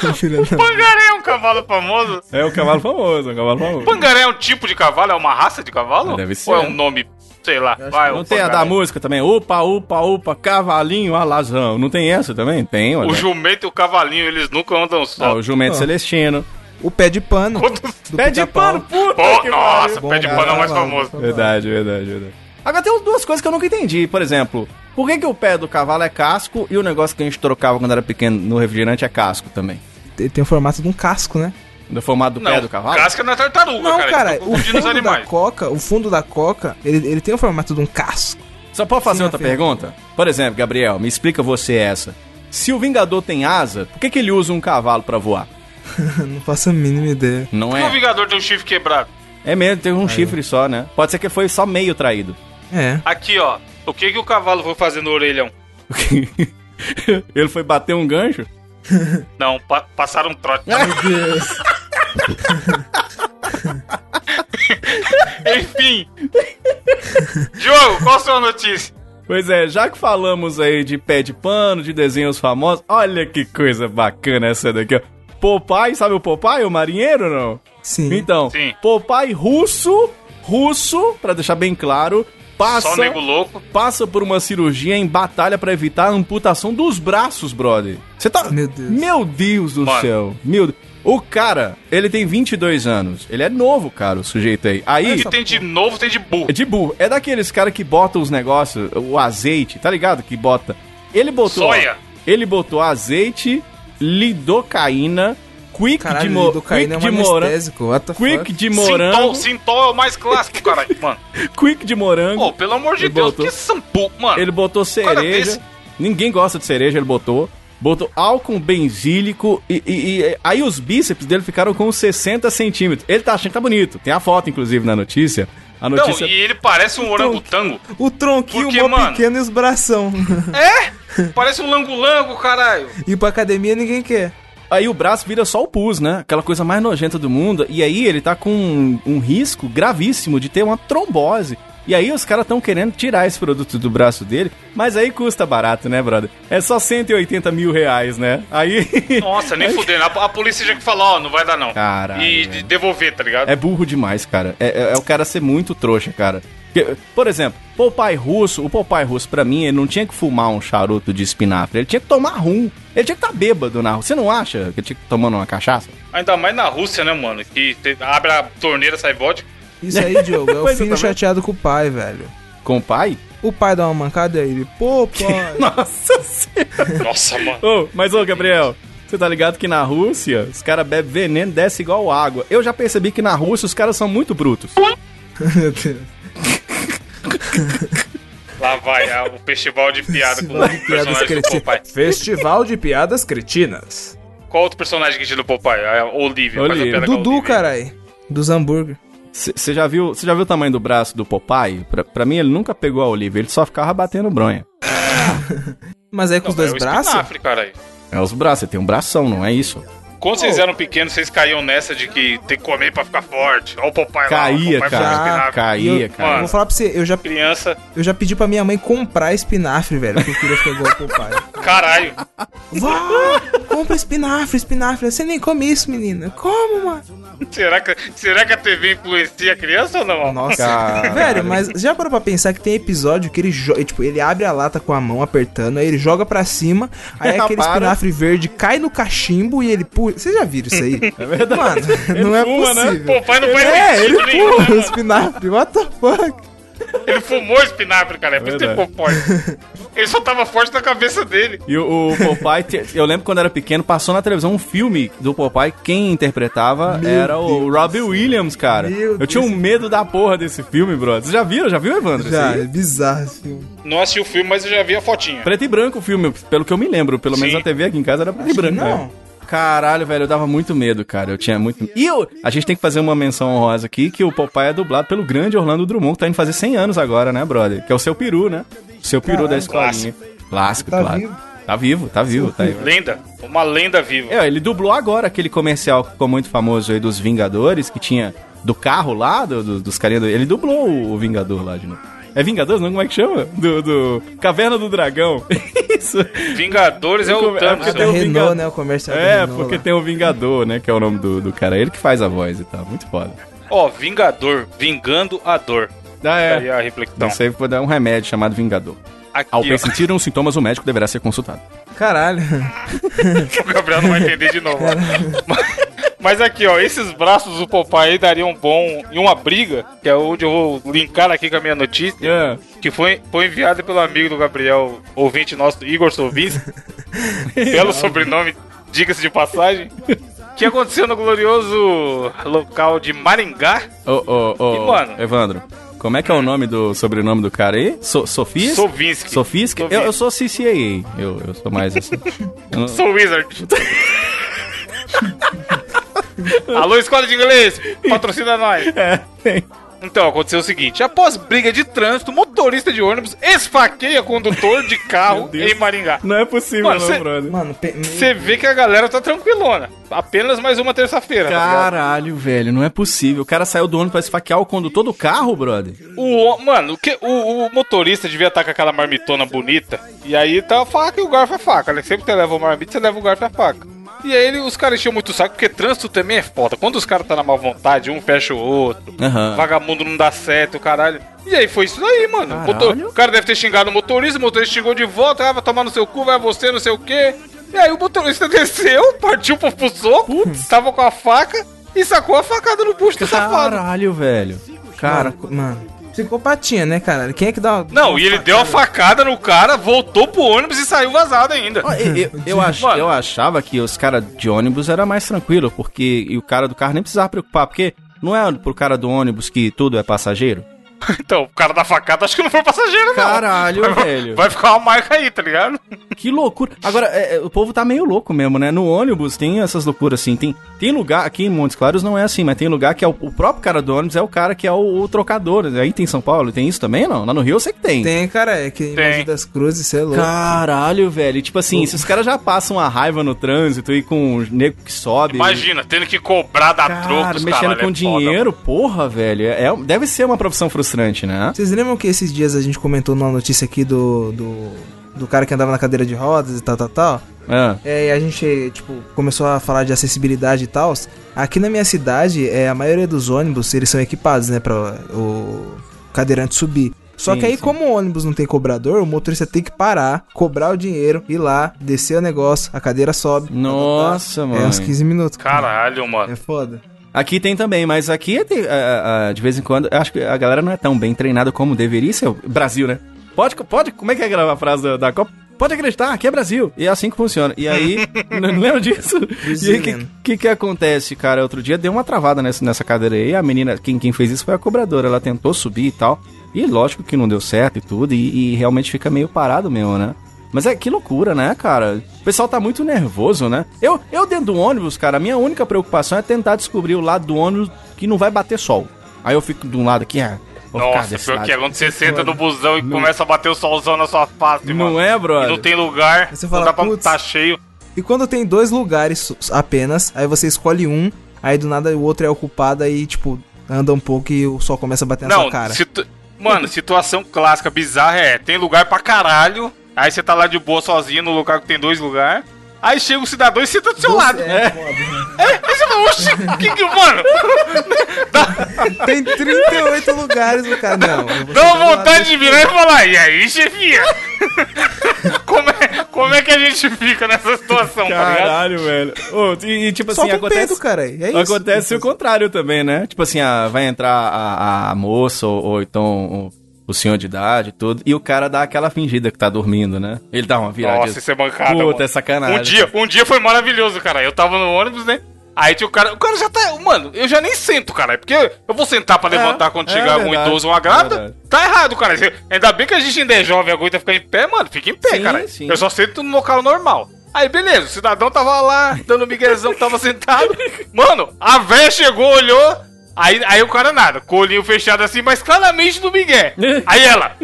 Da- pangaré é um cavalo famoso. É um cavalo famoso, é um cavalo famoso. Pangaré é um tipo de cavalo? É uma raça de cavalo? Deve ser. Ou é um nome, sei lá. Vai, Não o tem a da pangaré. música também? Upa, upa, upa, cavalinho, alazão. Não tem essa também? Tem, olha. O jumento e o cavalinho, eles nunca andam Ah, só. o jumento Ah. celestino. O pé de pano. Pé de pano, puta Pô, que nossa, pariu. pé de pano é o mais famoso. Verdade, verdade, verdade. Agora tem duas coisas que eu nunca entendi. Por exemplo, por que, que o pé do cavalo é casco e o negócio que a gente trocava quando era pequeno no refrigerante é casco também? Ele tem o formato de um casco, né? Do formato do Não, pé do cavalo? casca não é tartaruga, Não, cara. cara, o fundo da animais. coca, o fundo da coca, ele, ele tem o formato de um casco. Só pode fazer Sim, outra pergunta? Por exemplo, Gabriel, me explica você essa. Se o Vingador tem asa, por que, que ele usa um cavalo pra voar? Não faço a mínima ideia. Não Por que o é? Vingador tem um chifre quebrado? É mesmo, tem um chifre só, né? Pode ser que foi só meio traído. É. Aqui, ó. O que que o cavalo foi fazer no orelhão? ele foi bater um gancho? Não, pa- passaram um trote. Meu Deus. Enfim. Diogo, qual a sua notícia? Pois é, já que falamos aí de pé de pano, de desenhos famosos, olha que coisa bacana essa daqui, ó. Popeye, sabe o Popeye, o marinheiro, não? Sim. Então, Sim. Popeye russo, russo, pra deixar bem claro, passa, Só nego louco. passa por uma cirurgia em batalha pra evitar a amputação dos braços, brother. Você tá... Meu Deus. Meu Deus do Mano. céu. Meu Deus. O cara, ele tem 22 anos. Ele é novo, cara, o sujeito aí. Aí... Que tem de novo, tem de burro. É de burro. É daqueles caras que botam os negócios, o azeite, tá ligado? Que bota. Ele botou. Soia. Ele botou azeite, lidocaína, quick Caralho, de, mo lidocaína quick é de um morango. Quick de Sintol, morango. Sintol é o mais clássico, caralho. Mano, Quick de morango. pô, pelo amor de Ele Deus, botou. que sampu, mano. Ele botou Cara cereja. Ninguém gosta de cereja, ele botou. Botou álcool benzílico e, e- e- aí os bíceps dele ficaram com 60 centímetros. Ele tá achando que tá bonito. Tem a foto, inclusive, na notícia. A Não, notícia. e ele parece um orangotango. O tronquinho Porque, mano- pequeno e os bração. É? Parece um lango-lango, caralho. e pra academia ninguém quer. Aí o braço vira só o pus, né? Aquela coisa mais nojenta do mundo. E aí ele tá com um, um risco gravíssimo de ter uma trombose. E aí os caras estão querendo tirar esse produto do braço dele. Mas aí custa barato, né, brother? É só 180 mil reais, né? Aí. Nossa, nem fudendo. A, a polícia tinha que falar, ó, não vai dar não. Caralho, E devolver, tá ligado? É burro demais, cara. É, é- é o cara ser muito trouxa, cara. Por exemplo, Popeye russo, o Popeye russo, pra mim, ele não tinha que fumar um charuto de espinafre, ele tinha que tomar rum. Ele tinha que estar bêbado na rua. Você não acha que ele tinha que estar tomando uma cachaça? Ainda mais na Rússia, né, mano? Que te- abre a torneira, sai vodka. Isso aí, Diogo, é o Pois, filho também. chateado com o pai, velho. Com o pai? O pai dá uma mancada e ele, pô, pai. Nossa senhora. Nossa, mano. Ô, mas ô, Gabriel, você tá ligado que na Rússia os caras bebem veneno e desce igual água. Eu já percebi que na Rússia os caras são muito brutos. Meu Deus. Lá vai ah, o festival de piada com o Festival de piadas cretinas. Festival de piadas cretinas. Qual outro personagem que tinha do Popeye? A Olivia. faz a Olivia. piada com a Dudu, Olivia. carai. Dos hambúrguer. Você já viu, você já viu o tamanho do braço do Popeye? Pra, pra mim ele nunca pegou a Olivia, ele só ficava batendo bronha. Mas aí com os Não, dois é o braços? espinafre, caralho. É os braços, você tem um bração, não é isso? Quando vocês eram pequenos, vocês caíam nessa de que tem que comer pra ficar forte. Olha o Popeye Caía, lá, o Popeye cara. Caía, cara. Mano. vou falar pra você, eu já, Criança, eu já pedi pra minha mãe comprar espinafre, velho. Porque eu queria ficar igual o pai. caralho. Vá, compra espinafre, espinafre. Você nem come isso, menina. Como, mano? Será que, será que a TV influencia a criança ou não? Nossa. Caralho. Velho, mas já parou pra pensar que tem episódio que ele joga, tipo, ele abre a lata com a mão apertando, aí ele joga pra cima, aí aquele Para. espinafre verde cai no cachimbo e ele pula. Vocês já viram isso aí? É verdade. Mano, não é fuma, né? possível. Popeye não faz É, ele sentido nenhum, pula né, o espinafre. What the fuck? Ele fumou espinafre, cara. É por isso que ele ficou forte. Ele só tava forte na cabeça dele. E o, o Popeye, eu lembro quando era pequeno, passou na televisão um filme do Popeye, quem interpretava Meu era o Deus. Robbie Williams, cara. Meu eu tinha um Deus. medo da porra desse filme, brother. Vocês já viram? Já viu, Evandro? Já, é bizarro esse filme. Não assisti o filme, mas eu já vi a fotinha. Preto e branco o filme, pelo que eu me lembro. Pelo menos Sim. na TV aqui em casa era preto e branco. não. né? Caralho, velho, eu dava muito medo, cara. Eu tinha muito. E eu, a gente tem que fazer uma menção honrosa aqui que o Popeye é dublado pelo grande Orlando Drummond, que tá indo fazer 100 anos agora, né, brother? Que é o seu peru, né? O seu peru da escolinha. Clássico, Tá claro. vivo? Tá vivo, tá vivo, tá aí. Lenda. Uma lenda viva. É, ele dublou agora aquele comercial que ficou muito famoso aí dos Vingadores, que tinha do carro lá, do, do- dos carinha do... Ele dublou o, o Vingador lá de novo. É Vingadores, não? Como é que chama? Do, do... Caverna do Dragão. Isso. Vingadores é É o porque Thanos. A tem da o Renault, Vingador. né? O comercial É, Renault porque lá. tem o Vingador, né? Que é o nome do, do cara. Ele que faz a voz e tal. Muito foda. Ó, Vingador. Vingando a dor. Ah, Aí é. a reflexão. Isso aí foi dar um remédio chamado Vingador. Aqui, Ao persistir uns sintomas, o médico deverá ser consultado. Caralho. O Gabriel não vai entender de novo. Mas- Mas aqui, ó, esses braços do Popeye dariam bom em uma briga, que é onde eu vou linkar aqui com a minha notícia, É. que foi, foi enviada pelo amigo do Gabriel, ouvinte nosso, Igor Sovinski. Belo sobrenome, diga-se de passagem. Que aconteceu no glorioso local de Maringá. Ô, ô, ô? Evandro, como é que é o nome do sobrenome do cara aí? So, Sofis? Sovinski. Eu, eu sou CCAA. Eu, eu sou mais assim. Eu Sou Wizard. Alô, escola de inglês, patrocina nós. É, tem. Então, aconteceu o seguinte: após briga de trânsito, motorista de ônibus esfaqueia condutor de carro em Maringá. Não é possível, Mano, não, cê- brother. Mano, Você vê que a galera tá tranquilona. Apenas mais uma terça-feira. tá? Caralho, velho, não é possível. O cara saiu do ônibus pra esfaquear o condutor do carro, brother. O, o- mano, o, que, o, o motorista devia estar com aquela marmitona bonita. E aí tá a faca e o garfo é faca, né? Sempre que você leva o marmita, você leva o garfo e a faca. E aí ele- os caras enchiam muito o saco, porque trânsito também é foda. Quando os caras tá na má vontade, um fecha o outro. Aham. Vagabundo não dá certo, caralho. E aí foi isso aí, mano. O motor- o cara deve ter xingado o motorista, o motorista xingou de volta, ah, vai tomar no seu cu, vai você, não sei o quê. E aí o motorista desceu, partiu pro, pro soco, tava com a faca e sacou a facada no bucho do safado. Caralho, velho. Cara, Cara, mano. Psicopatia, né, cara? Quem é que dá uma. Não, uma e ele deu a facada no cara, voltou pro ônibus e saiu vazado ainda. Eu, eu, eu ach- eu achava que os caras de ônibus era mais tranquilo, porque e o cara do carro nem precisava preocupar, porque não é pro cara do ônibus que tudo é passageiro? Então, o cara da facada acho que não foi passageiro, não. Caralho, vai, velho. Vai ficar uma marca aí, tá ligado? Que loucura. Agora, é, é, o povo tá meio louco mesmo, né? No ônibus tem essas loucuras assim. Tem, tem lugar, aqui em Montes Claros não é assim, mas tem lugar que é o, o próprio cara do ônibus é o cara que é o, o trocador. Aí tem em São Paulo, tem isso também, não? Lá no Rio eu sei que tem. Tem, cara, é que em Tem. Das Cruzes, você é louco. Caralho, velho. E, Tipo assim, se os caras já passam uma raiva no trânsito e com o nego que sobe. Imagina, tendo que cobrar da Cara, trocos, mexendo caralho, com é dinheiro, porra, velho. É, é- deve ser uma profissão frustrante, né? Vocês lembram que esses dias a gente comentou numa notícia aqui do, do, do cara que andava na cadeira de rodas e tal, tal, tal? Ah, É, e a gente, tipo, começou a falar de acessibilidade e tal. Aqui na minha cidade, é, a maioria dos ônibus, eles são equipados, né, pra o cadeirante subir. Só Sim, que aí, sim. como o ônibus não tem cobrador, o motorista tem que parar, cobrar o dinheiro, ir lá, descer o negócio, a cadeira sobe. tá, tá, tá. Nossa, É mano. uns 15 minutos. Caralho, mano. É foda. Aqui tem também, mas aqui tem, ah, ah, de vez em quando, acho que a galera não é tão bem treinada como deveria ser. Brasil, né? Pode, pode, como é que é a frase da, da Copa? Pode acreditar, aqui é Brasil. E é assim que funciona. E aí, não lembra disso? E aí, o que, que que acontece, cara? Outro dia deu uma travada nessa, nessa cadeira aí. A menina, quem, quem fez isso foi a cobradora. Ela tentou subir e tal. E lógico que não deu certo e tudo. E, e realmente fica meio parado mesmo, né? Mas é que loucura, né, cara? O pessoal tá muito nervoso, né? Eu, eu dentro do ônibus, cara, a minha única preocupação é tentar descobrir o lado do ônibus que não vai bater sol. Aí eu fico de um lado aqui, ah, ficar Nossa, pior lado. que é quando você senta no busão e começa a bater o solzão na sua face, mano. Não é, E brother? não tem lugar, Você não fala, dá pra tá cheio. E quando tem dois lugares apenas, aí você escolhe um, aí do nada o outro é ocupado, aí, tipo, anda um pouco e o sol começa a bater na Não, sua cara. situ- mano, situação clássica, bizarra é, tem lugar pra caralho, aí você tá lá de boa sozinho no lugar que tem dois lugares, aí chega o cidadão e senta do seu lado. É, Aí você fala, oxi, que que, mano, Tem 38 lugares no vou dá uma lado vontade de virar e falar, e aí, chefia? como, é, como é que a gente fica nessa situação, tá? Caralho, velho. Ô, e, e, tipo assim, acontece... pedo, cara. É isso. Acontece o contrário também, né? Tipo assim, ah, vai entrar a, a moça ou, ou então o, o senhor de idade e tudo, e o cara dá aquela fingida que tá dormindo, né? Ele dá uma virada. Nossa, isso é bancada, Puta, mano. é sacanagem. Um dia, um dia foi maravilhoso, cara. Eu tava no ônibus, né? Aí tinha o cara. O cara já tá. Mano, eu já nem sento, cara. Porque eu vou sentar pra levantar quando é chegar um verdade, idoso ou uma grávida. verdade. Tá errado, cara. Ainda bem que a gente ainda é jovem, aguenta ficar em pé, mano. Fica em pé, Sim, cara. sim. Eu só sento no local normal. Aí, beleza, o cidadão tava lá, dando miguezão que tava sentado. Mano, a véia chegou, olhou. Aí, aí o cara nada, com o olhinho fechado assim, mas claramente do Miguel. Aí ela.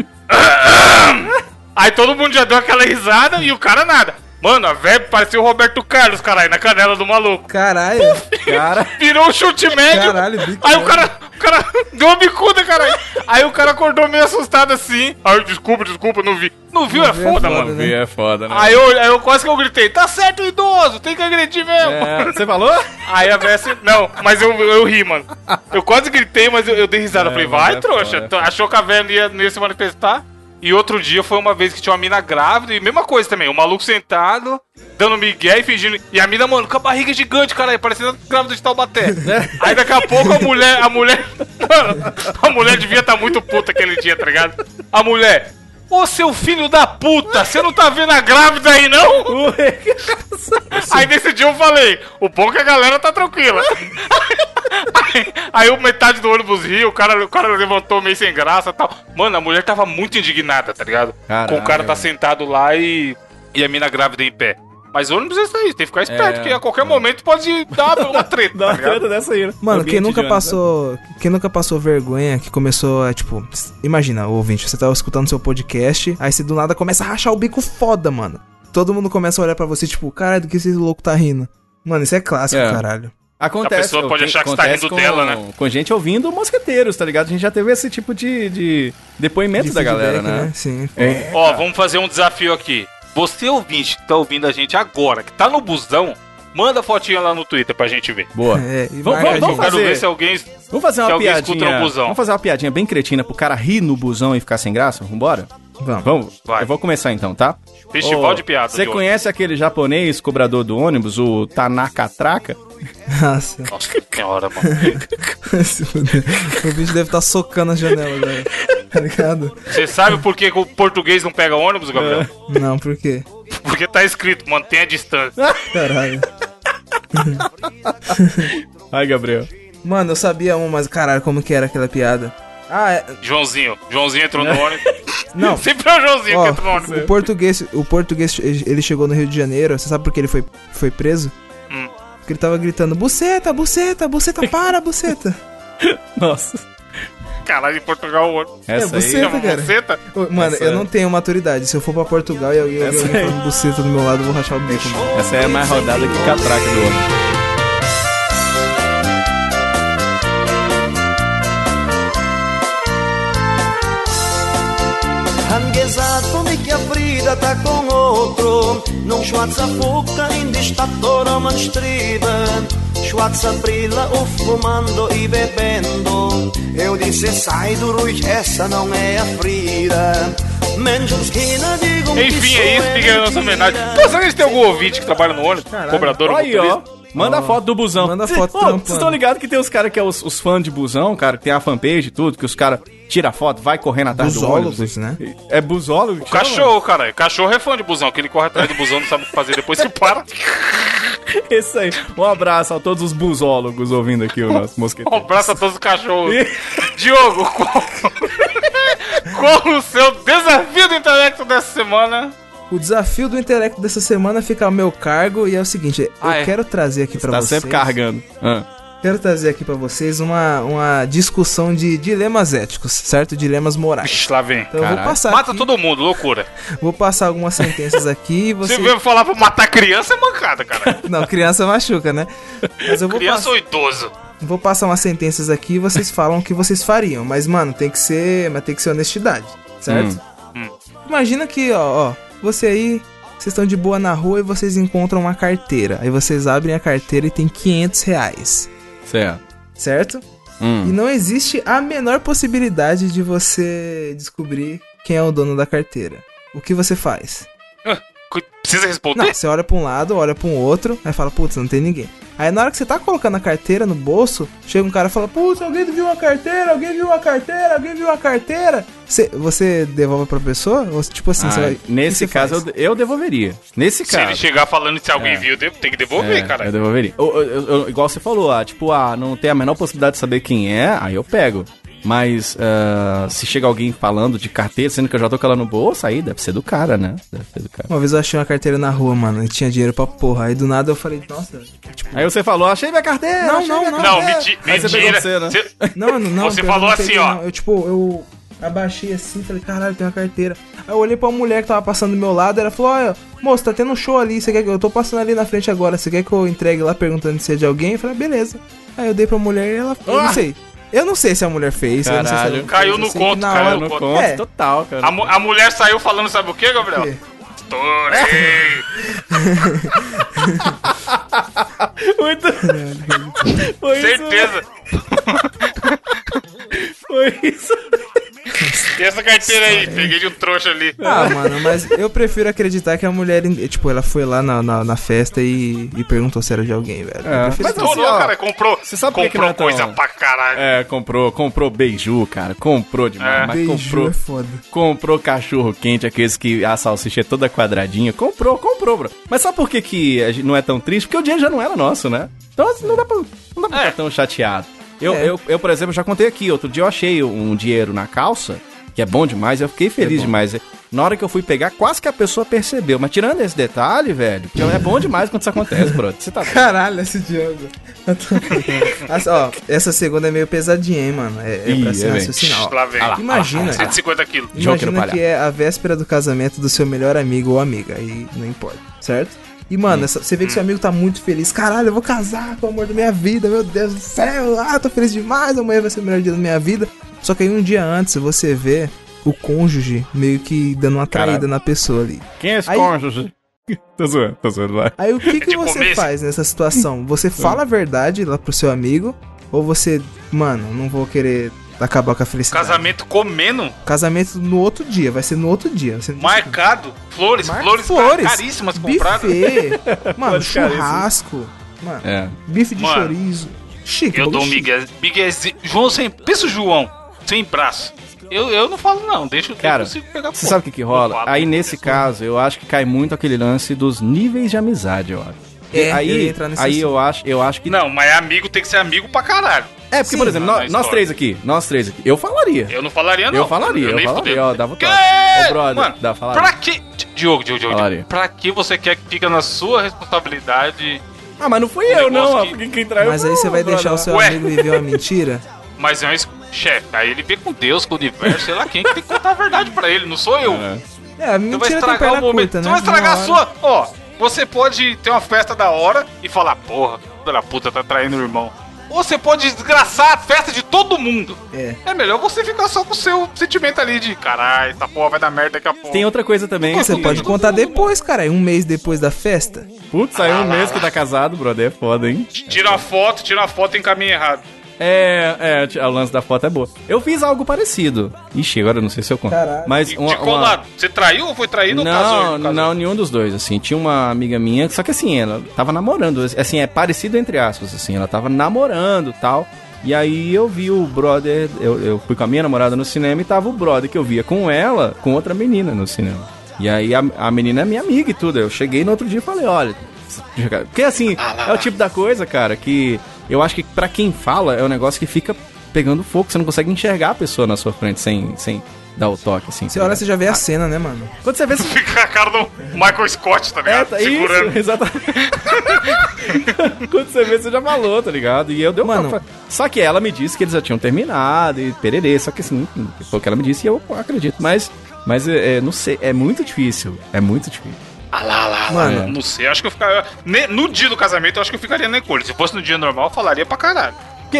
Aí todo mundo já deu aquela risada e o cara nada. Mano, a velha parecia o Roberto Carlos, caralho, na canela do maluco. Caralho. Cara, Virou um chute médio. Caralho, bico Aí o cara, o cara deu uma bicuda, caralho. Aí o cara acordou meio assustado assim. Ai, desculpa, desculpa, não vi. Não viu, é viu, é foda, foda, mano. né? é foda, né? Aí eu, aí eu quase que eu gritei, tá certo idoso, tem que agredir mesmo. É, você falou? Aí a assim, não, mas eu, eu ri, mano. Eu quase gritei, mas eu, eu dei risada. Eu falei, vai, é trouxa. foda. Achou que a não ia, não ia se manifestar. E outro dia foi uma vez que tinha uma mina grávida e mesma coisa também. O maluco sentado, dando migué e fingindo. E a mina, mano, com a barriga gigante, caralho, parecendo grávida de Taubaté. Aí daqui a pouco a mulher, a mulher. Mano, a mulher devia estar muito puta aquele dia, tá ligado? A mulher. Ô seu filho da puta, você não tá vendo a grávida aí não? Aí nesse dia eu falei, o bom é que a galera tá tranquila. Aí, aí metade do ônibus riu, o cara, o cara levantou meio sem graça e tal. Mano, a mulher tava muito indignada, tá ligado? Caralho, Com o cara tá sentado lá e, e a mina grávida em pé. Mas ônibus é isso aí, tem que ficar esperto, É. porque a qualquer momento pode dar uma treta. Dá tá uma ligado? treta dessa aí, né? Mano, quem nunca passou. Quem nunca passou vergonha que começou a, tipo. Imagina, ouvinte, você tava escutando seu podcast, aí você do nada começa a rachar o bico foda, mano. Todo mundo começa a olhar pra você, tipo, caralho, do que esse louco tá rindo? Mano, isso é clássico, É. caralho. Acontece. A pessoa pode achar que você tá acontece rindo com- dela, né? Com gente ouvindo mosqueteiros, tá ligado? A gente já teve esse tipo de, de depoimento De da galera, feedback, né? Sim. É. Ó, vamos fazer um desafio aqui. Você ouvinte que tá ouvindo a gente agora, que tá no busão, manda fotinha lá no Twitter pra gente ver. Boa. É, Vamos- vamos gente. Quero fazer. ver se alguém. Vamos fazer uma piadinha. busão. Vamos fazer uma piadinha bem cretina pro cara rir no busão e ficar sem graça? Vambora? Vamos. Vamos? Vai. Eu vou começar então, tá? Festival Ô, de piada. Você de conhece aquele japonês cobrador do ônibus, o Tanaka Traka? Nossa. Nossa senhora, mano. Se fuder. o bicho deve estar socando as janelas, velho. Tá ligado? Você sabe por que que o português não pega ônibus, Gabriel? Não, por quê? Porque tá escrito, mantenha a distância. Caralho. Ai, Gabriel. Mano, eu sabia uma, mas caralho, como que era aquela piada? Ah, é. Joãozinho. Joãozinho entrou no ônibus. Não. Sempre é o Joãozinho Ó, que entra no ônibus. o português, o português, ele chegou no Rio de Janeiro, você sabe por que ele foi, foi preso? Porque ele tava gritando, buceta, buceta, buceta, para, buceta. Nossa. Caralho, em Portugal o. Essa É, você- aí. Cara. buceta? Mano, Essa eu é- não tenho maturidade, se eu for pra Portugal e alguém falando buceta do meu lado, eu vou rachar o bico. mano. Essa é mais rodada que catraca do ônibus. Anghesato-me que a Frida tá uma estriba Schwarza-Brila, o fumando e bebendo Eu disse, sai do Rui, essa não é a Frida Enfim, é isso. Fica a nossa homenagem. Pô, será que a gente tem algum ouvinte que trabalha no ônibus? Cobrador ou Aí, ó. Manda a foto do busão. Manda foto trampando. Vocês estão ligados que tem os caras que é os, os fãs de busão, cara, que tem a fanpage e tudo, que os caras tiram foto, vai correndo atrás do ônibus. Busólogos, né? É busólogo? Cachorro, cara. Cachorro é fã de busão, que ele corre atrás do busão, não sabe o que fazer depois que para. Isso aí. Um abraço a todos os busólogos ouvindo aqui o nosso Um mosqueteiro. abraço a todos os cachorros. Diogo, qual... qual o seu desafio do intelecto dessa semana? O desafio do intelecto dessa semana fica ao meu cargo e é o seguinte, Ah, eu é? quero trazer aqui pra Tá vocês... sempre carregando. Ah. Quero trazer aqui pra vocês uma, uma discussão de dilemas éticos, certo? Dilemas morais. Ixi, lá vem. Então eu vou passar Mata aqui, todo mundo, loucura. vou passar algumas sentenças aqui e Você você... veio falar pra matar criança é mancada, cara. Não, criança machuca, né? Mas eu vou, Criança pass- ou idoso? vou passar umas sentenças aqui e vocês falam o que vocês fariam. Mas, mano, tem que ser. Mas tem que ser honestidade, certo? Hum. Imagina que, ó, ó, você aí. Vocês estão de boa na rua e vocês encontram uma carteira. Aí vocês abrem a carteira e tem 500 reais. Certo. Certo? E Hum. não existe a menor possibilidade de você descobrir quem é o dono da carteira. O que você faz? Cu- Precisa responder? Não, você olha pra um lado, olha pra um outro, aí fala, putz, não tem ninguém. Aí na hora que você tá colocando a carteira no bolso, chega um cara e fala, putz, alguém viu uma carteira, alguém viu uma carteira, alguém viu uma carteira. Você, você devolve pra pessoa? Ou, tipo assim, Ah, você vai. nesse você caso, eu, eu devolveria. Nesse Se ele caso. chegar falando se alguém É. viu, tem que devolver, É, cara. Eu devolveria. Eu- eu- eu- igual você falou, ah, tipo, ah, não tem a menor possibilidade de saber quem é, aí eu pego. Mas ah, se chega alguém falando de carteira, sendo que eu já tô com ela no bolso, aí deve ser do cara, né? Deve ser do cara. Uma vez eu achei uma carteira na rua, mano, e tinha dinheiro pra porra. Aí do nada eu falei, nossa. Tipo, Aí você falou, achei minha carteira! Não, não, não. Não, menti Aí pegou mentira. você, né? Você- não, não, não. Você falou não assim, ó. não. Eu, tipo, eu abaixei assim, falei, caralho, tem uma carteira. Aí eu olhei pra uma mulher que tava passando do meu lado, ela falou, olha, moço, tá tendo um show ali, você quer que eu tô passando ali na frente agora, você quer que eu entregue lá perguntando se é de alguém? Eu falei, ah, beleza. Aí eu dei pra mulher e ela, eu Ah! não sei. Eu não sei se a mulher fez, eu não sei se Caralho. ela Caiu fez, no que conto, na caiu hora- no conto. conto É. total, cara. A, mu- a mulher saiu falando, sabe o que, Gabriel? O quê? Estourei! Muito. Foi isso. Certeza. Foi isso. E essa carteira aí? Peguei de um trouxa ali. Ah, mano, mas eu prefiro acreditar que a mulher, tipo, ela foi lá na, na, na festa e, e perguntou se era de alguém, velho. É, mas assim, ó, cara. Comprou, você sabe por que que comprou não é tão- coisa pra caralho. É, comprou, comprou beiju, cara. Comprou demais. É. Mas Beijo comprou. é foda. Comprou cachorro quente, aqueles que a salsicha é toda quadradinha. Comprou, comprou, bro. Mas sabe por que, que não é tão triste? Porque o dinheiro já não era nosso, né? Então assim, não dá pra, não dá pra É. ficar tão chateado. Eu, É. eu, eu, por exemplo, já contei aqui. Outro dia eu achei um dinheiro na calça, que é bom demais. Eu fiquei feliz bom. demais. Na hora que eu fui pegar, quase que a pessoa percebeu. Mas tirando esse detalhe, velho, porque é bom demais quando isso acontece, brother. Você tá Caralho, esse Diogo. Tô- Essa, ó, essa segunda é meio pesadinha, hein, mano. É, é Ih, pra se é, raciocinar. ó. Lá vem. Imagina. 150 quilos. Imagina que é a véspera do casamento do seu melhor amigo ou amiga. Aí não importa, certo? E, mano, essa- você vê que seu amigo tá muito feliz. Caralho, eu vou casar com o amor da minha vida, meu Deus do céu. Ah, tô feliz demais, amanhã vai ser o melhor dia da minha vida. Só que aí um dia antes você vê o cônjuge meio que dando uma traída Caralho. na pessoa ali. Quem é esse Aí- cônjuge? tô zoando, tô zoando, vai. Aí o que, que você começo. faz nessa situação? Você fala a verdade lá pro seu amigo? Ou você, mano, não vou querer acabar com a felicidade? Casamento comendo, Casamento no outro dia, vai ser no outro dia. Você marcado, flores, Marca flores, flores, caríssimas compradas. buffet, mano, churrasco, mano, É. bife de Mano, chorizo. Chique, Eu dou um miguézinho. João sem. Pensa o João, sem braço. Eu, eu não falo não, deixa eu Cara, eu consigo pegar Você sabe o que, que Eu rola? falo. Aí nesse caso, eu acho que cai muito aquele lance dos níveis de amizade, eu acho. É, eu aí nesse aí eu acho, eu acho que Não, mas amigo tem que ser amigo pra caralho. É, porque Sim, por exemplo, na- nó- na nós, história. três aqui, nós três aqui, eu falaria. Eu não falaria não. Eu falaria, eu nem falaria, ó, Que? toque. Ô, brother, Mano, dá, falaria. pra que... Diogo, Diogo, Diogo, Falaria. Diogo, pra que você quer que fica na sua responsabilidade... Ah, mas não fui Um eu, não. que- Quem, quem traiu Mas aí você vai brother. deixar o seu Ué. amigo viver uma mentira? Mas é um es- chefe, aí ele vê com Deus, com o universo, sei lá quem que tem que contar a verdade pra ele, não sou eu. É. É, a Você vai mentira tem estragar perna o momento. curta, né? Você vai estragar a sua. Ó, você pode ter uma festa da hora e falar, porra, filha da puta tá traindo o irmão. Ou você pode desgraçar a festa de todo mundo. É. É melhor você ficar só com o seu sentimento ali de caralho, essa porra vai dar merda daqui a pouco. Tem outra coisa também. Você pode contar depois, cara. Um mês depois da festa. Putz, saiu um mês que tá casado, brother. É foda, hein? Tira a foto, tira a foto em caminho errado. É, é, o lance da foto é boa. Eu fiz algo parecido. Ixi, agora eu não sei se eu conto. Caralho. Mas uma, uma-? Você traiu ou foi traído ou casou? Não, não, nenhum dos dois, assim. Tinha uma amiga minha, só que assim, ela tava namorando, assim, é parecido entre aspas, assim, ela tava namorando tal. E aí eu vi o brother, eu, eu fui com a minha namorada no cinema e tava o brother que eu via com ela, com outra menina no cinema. E aí a, a menina é minha amiga e tudo. Eu cheguei no outro dia e falei, olha. Porque assim, é o tipo da coisa, cara, que eu acho que pra quem fala é um negócio que fica pegando fogo, você não consegue enxergar a pessoa na sua frente sem, sem dar o toque, assim. Você tá olha, você já vê a cena, né, mano? Quando você vê. Você... Fica a cara do Michael Scott, tá É, ligado? tá, Segurando. isso, exatamente. Quando você vê, você já falou, tá ligado? E eu dei uma... Mano. Só que ela me disse que eles já tinham terminado e pererê, só que assim, foi o que ela me disse e eu acredito. Mas, mas é, é, não sei, é muito difícil. É muito difícil. Ah lá, lá, lá. Mano. Não sei, acho que eu ficaria. No dia do casamento, eu acho que eu ficaria na encolha. Se fosse no dia normal, eu falaria pra caralho.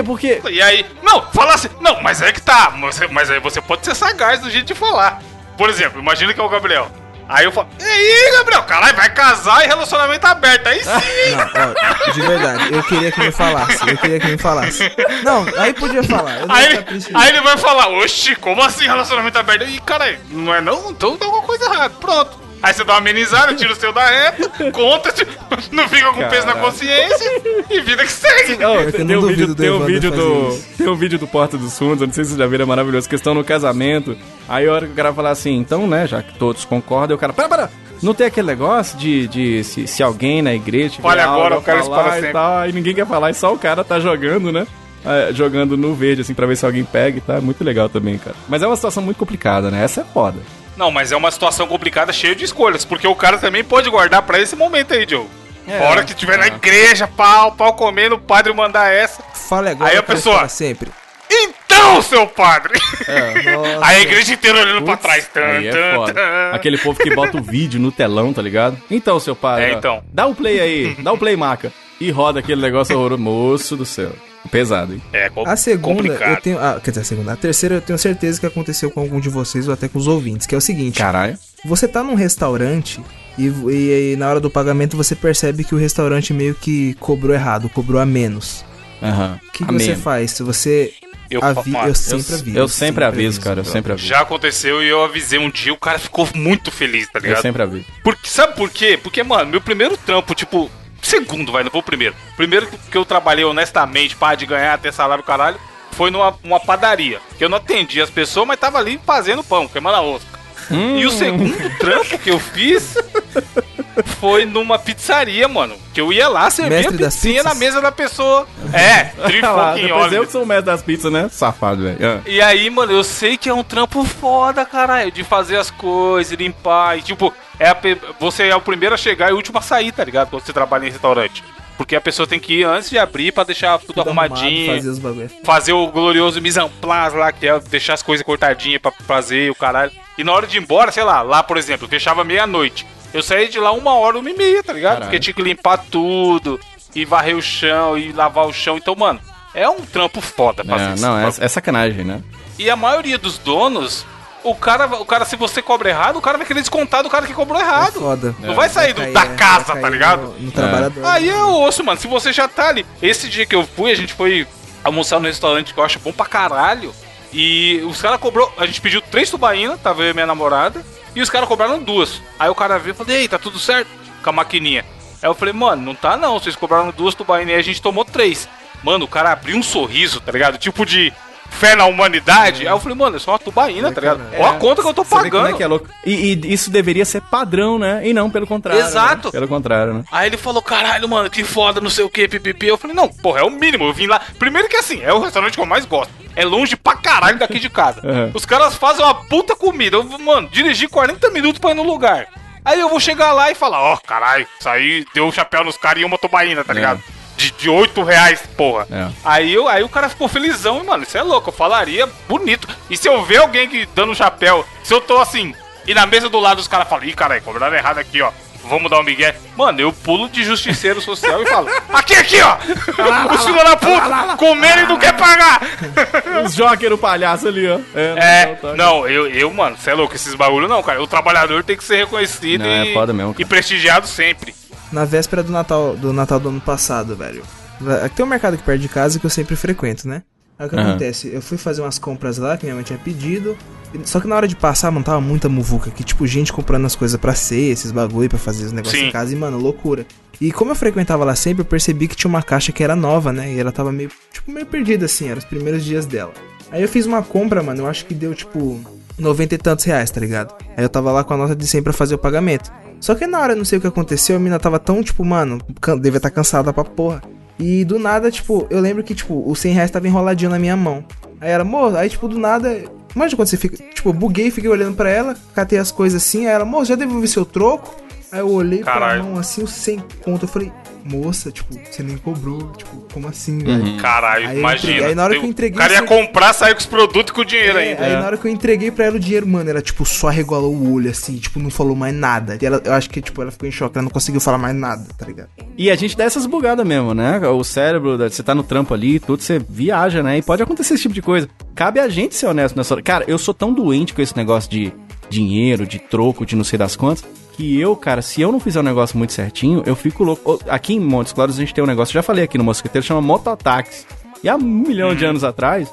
Por quê? E aí, não, fala assim, não, mas é que tá, mas, mas aí você pode ser sagaz do jeito de falar. Por exemplo, imagina que é o Gabriel. Aí eu falo, e aí, Gabriel, caralho, vai casar e relacionamento aberto, aí sim. Não, ó, de verdade, eu queria que me falasse. Eu queria que me falasse. Não, aí podia falar. Aí, aí ele vai falar, oxi, como assim relacionamento aberto? Ih, caralho, não é não? Então tem alguma coisa errada, pronto. Aí você dá uma amenizada, tira o seu da reta, conta, tipo, não fica com peso na consciência e vida que segue. Oh, tem, um vídeo, tem, um vídeo do, tem um vídeo do Porta dos Fundos, eu não sei se vocês já viram, é maravilhoso, que estão no casamento. Aí a hora que o cara fala assim, então, né, já que todos concordam, o cara, para, para, não tem aquele negócio de, de se, se alguém na igreja Fale agora, algo eu quero a isso falar para e sempre. tal, aí ninguém quer falar, e só o cara tá jogando, né, é, jogando no verde, assim, pra ver se alguém pega e tá, é muito legal também, cara. Mas é uma situação muito complicada, né, essa é foda. Não, mas é uma situação complicada, cheia de escolhas, porque o cara também pode guardar pra esse momento aí, Joe. É. a hora que tiver na igreja, pau, pau comendo, o padre mandar essa. Fale agora, Aí a pessoa- sempre. Então, seu padre! Nossa. Aí a igreja inteira olhando pra Putz, trás. Tan, aí é tan, foda. tan. Aquele povo que bota o vídeo no telão, tá ligado? Então, seu pai. É, ó, então. Dá o play aí, dá o play, maca. E roda aquele negócio horroroso. Moço do céu. Pesado, hein? É, com- A segunda, complicado. eu tenho. Ah, quer dizer, a segunda. A terceira, eu tenho certeza que aconteceu com algum de vocês ou até com os ouvintes, que é o seguinte: Caralho. você tá num restaurante e, e- e na hora do pagamento você percebe que o restaurante meio que cobrou errado, cobrou a menos. Aham. O que, que você faz? Se você. Eu, avi- mano, eu Eu, sempre aviso. eu sempre aviso, cara. Eu sempre aviso. Já aconteceu e eu avisei um dia, o cara ficou muito feliz, tá Eu ligado? sempre aviso. Porque, sabe por quê? Porque, mano, meu primeiro trampo, tipo, segundo, vai, não vou primeiro. Primeiro que- eu trabalhei honestamente, para de ganhar, ter salário, caralho, foi numa uma padaria. Que eu não atendia as pessoas, mas tava ali fazendo pão, queimando a osca. Hum. E o segundo trampo que eu fiz foi numa pizzaria, mano. Que eu ia lá servir Mestre a pizzinha na mesa da pessoa. É, three Olha eu que sou o mestre das pizzas, né? Safado, velho. Ah. E aí, mano, eu sei que é um trampo foda, caralho, de fazer as coisas, limpar e tipo, é a você é o primeiro a chegar e o último a sair, tá ligado? Quando você trabalha em restaurante. Porque a pessoa tem que ir antes de abrir pra deixar tudo, Tudo arrumado, arrumadinho. Fazer os bagulho. fazer o glorioso place lá, que é deixar as coisas cortadinhas pra fazer o caralho. E na hora de ir embora, sei lá, lá por exemplo, fechava meia-noite. Eu saí de lá uma hora, uma e meia, tá ligado? Caralho. Porque tinha que limpar tudo, e varrer o chão, e lavar o chão. Então, mano, é um trampo foda fazer É, isso. não, é, é sacanagem, né? E a maioria dos donos, o cara, o cara, se você cobra errado, o cara vai querer descontar do cara que cobrou errado. É foda. Não vai sair do- cair, da é, casa, vai tá ligado? No, no trabalhador. Aí eu ouço, mano. Se você já tá ali. Esse dia que eu fui, a gente foi almoçar no restaurante que eu acho bom pra caralho. E os caras cobrou. A gente pediu três tubaínas, tava eu e minha namorada. E os caras cobraram duas. Aí o cara veio e falou: Ei, tá tudo certo? Com a maquininha. Aí eu falei, mano, não tá não. Vocês cobraram duas tubaínas e a gente tomou três. Mano, o cara abriu um sorriso, tá ligado? Tipo de fé na humanidade. Aí eu falei, mano, é só uma tubaína, tá ligado? Olha a conta que eu tô Você pagando. como é que é louco. E, e isso deveria ser padrão, né? E não pelo contrário. Exato. né? Pelo contrário, né? Aí ele falou, caralho, mano, que foda, não sei o que, pipipi. Eu falei, não, porra, é o mínimo. Eu vim lá. Primeiro que assim, é o restaurante que eu mais gosto. É longe pra caralho daqui de casa. Uhum. Os caras fazem uma puta comida. Eu, mano, dirigi 40 minutos pra ir no lugar. Aí eu vou chegar lá e falar, ó, caralho, isso aí deu um chapéu nos caras e uma tubaína, tá É. De, de 8 reais, porra. É. Aí, eu, aí o cara ficou felizão, e, mano, isso é louco, eu falaria bonito. E se eu ver alguém que dando chapéu, se eu tô assim, e na mesa do lado os caras falam, ih, caralho, cobraram errado aqui, ó. Vamos dar um migué. Mano, eu pulo de justiceiro social e falo: Aqui, aqui, ó! Os filhos da puta! Comeram e não quer pagar! Os Joker, o palhaço ali, ó. É, tá. não, eu, eu mano, você é louco, esses bagulho não, cara. O trabalhador tem que ser reconhecido Não, é e, foda mesmo, e prestigiado sempre. Na véspera do Natal do Natal do ano passado, velho. Aqui tem um mercado aqui perto de casa que eu sempre frequento, né? Aí o que Aham. acontece? Eu fui fazer umas compras lá que minha mãe tinha pedido. Só que na hora de passar, mano, tava muita muvuca aqui. Tipo, gente comprando as coisas pra ser, esses bagulho, pra fazer os negócios Sim. em casa. E, mano, loucura. E como eu frequentava lá sempre, eu percebi que tinha uma caixa que era nova, né? E ela tava meio, tipo, meio perdida, assim. Eram os primeiros dias dela. Aí eu fiz uma compra, mano. Eu acho que deu, tipo, 90 e tantos reais, tá ligado? Aí eu tava lá com a nota de 100 pra fazer o pagamento. Só que na hora, não sei o que aconteceu, a mina tava tão, tipo, mano, devia estar cansada pra porra. E do nada, tipo, eu lembro que, tipo, o 100 reais tava enroladinho na minha mão. Aí ela, moço, aí, tipo, do nada. Imagina quando você fica. Tipo, buguei, fiquei olhando pra ela, catei as coisas assim. Aí ela, moço, já devolvi seu troco? Aí eu olhei Caralho. pra mão assim, os 100 conto. Eu falei, moça, tipo, você nem cobrou. Tipo, como assim, velho? Caralho, Aí imagina. entreguei- aí na hora que eu O entreguei, cara ia comprar, saiu com os produtos e com o dinheiro É, ainda. aí na hora que eu entreguei pra ela o dinheiro, mano, ela, tipo, só regalou o olho, assim, tipo, não falou mais nada. E ela, eu acho que, tipo, ela ficou em choque, ela não conseguiu falar mais nada, tá ligado? E a gente dá essas bugadas mesmo, né? O cérebro, você tá no trampo ali, tudo, você viaja, né? E pode acontecer esse tipo de coisa. Cabe a gente ser honesto nessa hora. Cara, eu sou tão doente com esse negócio de dinheiro, de troco, de não sei das quantas, que eu, cara, se eu não fizer um negócio muito certinho, eu fico louco. Aqui em Montes Claros a gente tem um negócio, já falei aqui no Mosqueteiro, chama mototáxi. E há um milhão de anos atrás,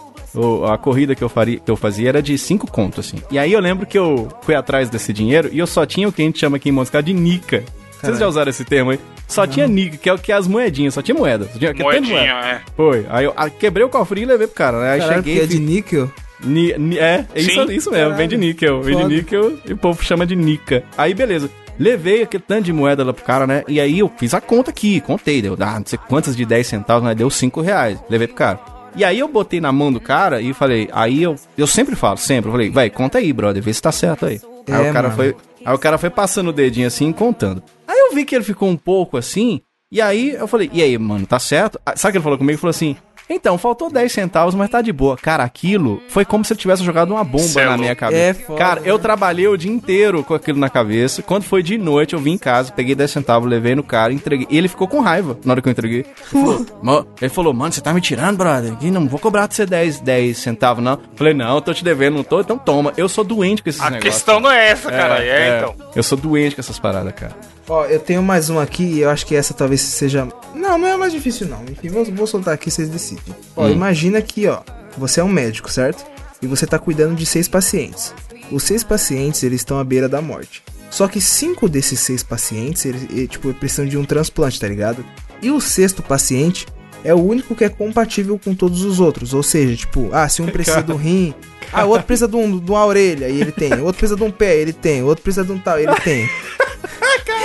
a corrida que eu, faria, que eu fazia era de cinco contos, assim. E aí eu lembro que eu fui atrás desse dinheiro e eu só tinha o que a gente chama aqui em Montes Claros de nica. Vocês já usaram esse termo aí? Só tinha nica, que é o que é as moedinhas, só tinha moeda. Só tinha, que Moedinha, moeda. é. Foi. Aí eu ah, quebrei o cofrinho e levei pro cara, né? Aí Caralho, cheguei. porque é de níquel. Ni- ni- é, é isso, Sim. isso mesmo, vem de níquel. Vem de Foda. níquel e o povo chama de nica. Aí beleza. Levei aquele tanto de moeda lá pro cara, né? E aí eu fiz a conta aqui, contei, deu ah, não sei quantas de 10 centavos, mas deu 5 reais. Levei pro cara. E aí eu botei na mão do cara e falei, aí eu, eu sempre falo, sempre, eu falei, vai, conta aí, brother, vê se tá certo aí. aí É, o cara mano. foi. Aí o cara foi passando o dedinho assim e contando. Aí eu vi que ele ficou um pouco assim, e aí eu falei, e aí, mano, tá certo? Ah, Sabe o que ele falou comigo? Ele falou assim. Então, faltou 10 centavos, mas tá de boa. Cara, aquilo foi como se ele tivesse jogado uma bomba Cê é na minha cabeça. É foda, Cara, eu trabalhei o dia inteiro com aquilo na cabeça. Quando foi de noite, eu vim em casa, peguei 10 centavos, levei no cara, entreguei. E ele ficou com raiva na hora que eu entreguei. Ele falou, "Mano," ele falou, mano, você tá me tirando, brother? Aqui não vou cobrar de você 10, 10 centavos, não. Falei, não, eu tô te devendo, não tô, então toma. Eu sou doente com esses A negócios. questão não é essa, cara. É, então. Eu sou doente com essas paradas, cara. Ó, eu tenho mais uma aqui e eu acho que essa talvez seja. Não, não é mais difícil, não. Enfim, vou, vou soltar aqui vocês decidem. Ó, imagina que, ó, você é um médico, certo? E você tá cuidando de seis pacientes. Os seis pacientes, eles estão à beira da morte. Só que cinco desses seis pacientes, eles, tipo, precisam de um transplante, tá ligado? E o sexto paciente é o único que é compatível com todos os outros. Ou seja, tipo, ah, se um precisa do rim, ah, o outro precisa de, um, de uma orelha, e ele tem. O outro precisa de um pé, ele tem. O outro precisa de um tal, ele tem.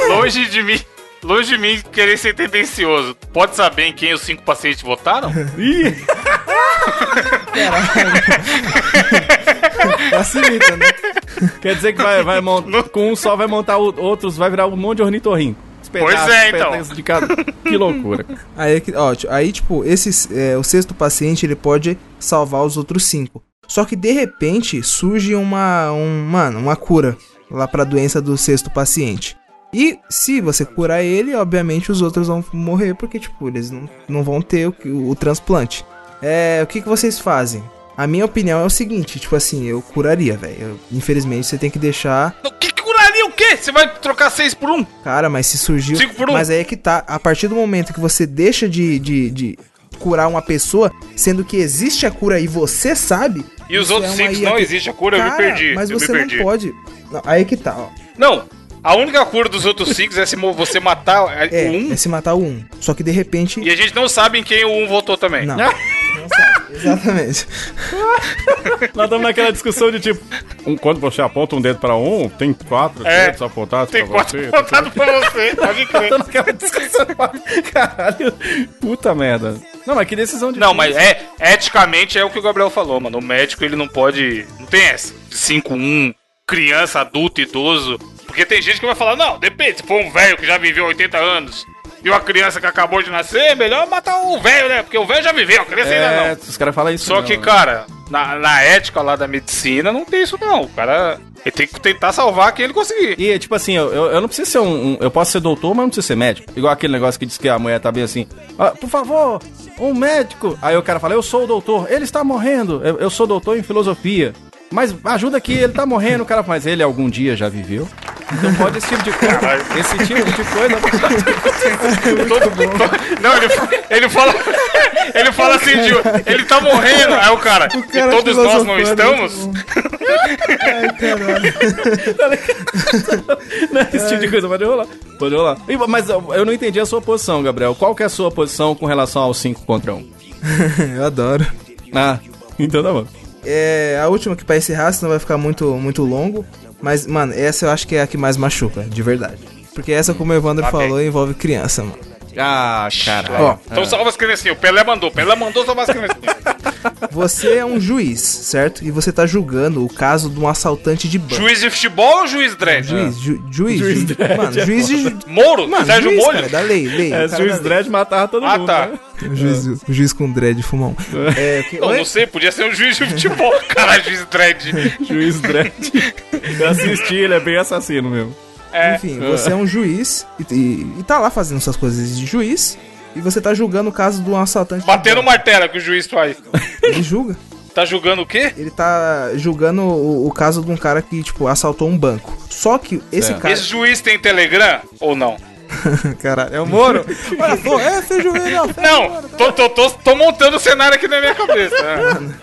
longe de mim. Longe de mim querer ser tendencioso. Pode saber em quem os cinco pacientes votaram? Ih, Facilita, né? quer dizer que vai, vai montar. Com um só vai montar o- outros, vai virar um monte de ornitorrinco. Pois é, então. De cada... Que loucura. Aí, é que- ó, aí tipo, esse, é, o sexto paciente ele pode salvar os outros cinco. Só que de repente surge uma, um, mano, uma cura lá pra doença do sexto paciente. E se você curar ele, obviamente os outros vão morrer porque tipo eles não, não vão ter o, que- o transplante. É, o que, que vocês fazem? A minha opinião é o seguinte, tipo assim, eu curaria, velho. Infelizmente você tem que deixar O que, curaria o quê? Você vai trocar seis por um? Cara, mas se surgiu. Cinco por um. Mas aí é que tá. A partir do momento que você deixa de, de, de curar uma pessoa, sendo que existe a cura e você sabe. E os outros é cinco não que- existe a cura, eu me Cara, perdi. Mas eu você não pode. Não, aí é que tá, ó. Não, a única cura dos outros cinco é se você matar É, o um. é se matar o um. Só que de repente. E a gente não sabe em quem o um votou também. Não. não sabe. Exatamente. Nós estamos naquela discussão de tipo, um- quando você aponta um dedo pra um, tem quatro É, dedos apontados Tem pra quatro você. votados pra você, pode crer. Tô naquela discussão. Caralho. Puta merda. Não, mas que decisão de. Não, mas é, eticamente é o que o Gabriel falou, mano. O médico ele não pode. Não tem essa. 5-1, criança, adulto, idoso. Porque tem gente que vai falar, não, depende, se for um velho que já viveu 80 anos e uma criança que acabou de nascer, é melhor matar o velho, né? Porque o velho já viveu, a criança ainda É, não. os caras falam isso. Só não, que, né? cara, na, na ética lá da medicina não tem isso não. O cara ele tem que tentar salvar quem ele conseguir. E, tipo assim, eu, eu, eu não preciso ser um, um- Eu posso ser doutor, mas não preciso ser médico. Igual aquele negócio que diz que a mulher tá bem assim. "Ah, por favor, um médico. Aí o cara fala, eu sou o doutor. Ele está morrendo. Eu, eu sou doutor em filosofia. Mas ajuda aqui, ele tá morrendo. O cara, mas ele algum dia já viveu? Então pode esse tipo de coisa. Caralho. Esse tipo de coisa. Todo- não, ele, ele fala. Ele fala assim, de, ele tá morrendo. Aí o cara, cara e todos nós não estamos? Ai, caralho. Não, esse tipo de coisa pode rolar. Pode rolar. Mas eu não entendi a sua posição, Gabriel. Qual que é a sua posição com relação ao 5 contra 1? Um? Eu adoro. Ah, então tá bom. É, a última que pra encerrar, senão vai ficar muito, muito longo. Mas, mano, essa eu acho que é a que mais machuca, de verdade. Porque essa, como o Evandro Lá falou, envolve criança, mano. Ah, caralho. Ó, Então salva as criancinhas. O Pelé mandou. O Pelé mandou salvar as criancinhas. você é um juiz, certo? E você tá julgando o caso de um assaltante de banco. juiz de futebol ou juiz dread? Juiz, ju, juiz, Juiz ju- dread mano, é juiz de... Moro? Mano, Sérgio juiz, Molho? cara, da lei, lei. É, cara juiz dread matava todo Ah, mundo. tá. né? O juiz, o juiz com dread fumão. É, que, Não, oi? não sei, podia ser um juiz de futebol. Caralho, juiz dread. Juiz dread. Eu assisti, ele é bem assassino mesmo. É. Enfim, você é um juiz e, e, e tá lá fazendo suas coisas de juiz e você tá julgando o caso de um assaltante de Batendo o martelo que o juiz faz. Ele julga. Tá julgando o quê? Ele tá julgando o, o caso de um cara que, tipo, assaltou um banco. Só que esse Certo. cara. Esse juiz tem Telegram ou não? Caralho, é o Moro? Olha só, é, fez juiz, não. fez Não, Moro, tá? tô, tô, tô, tô montando o cenário aqui na minha cabeça. né?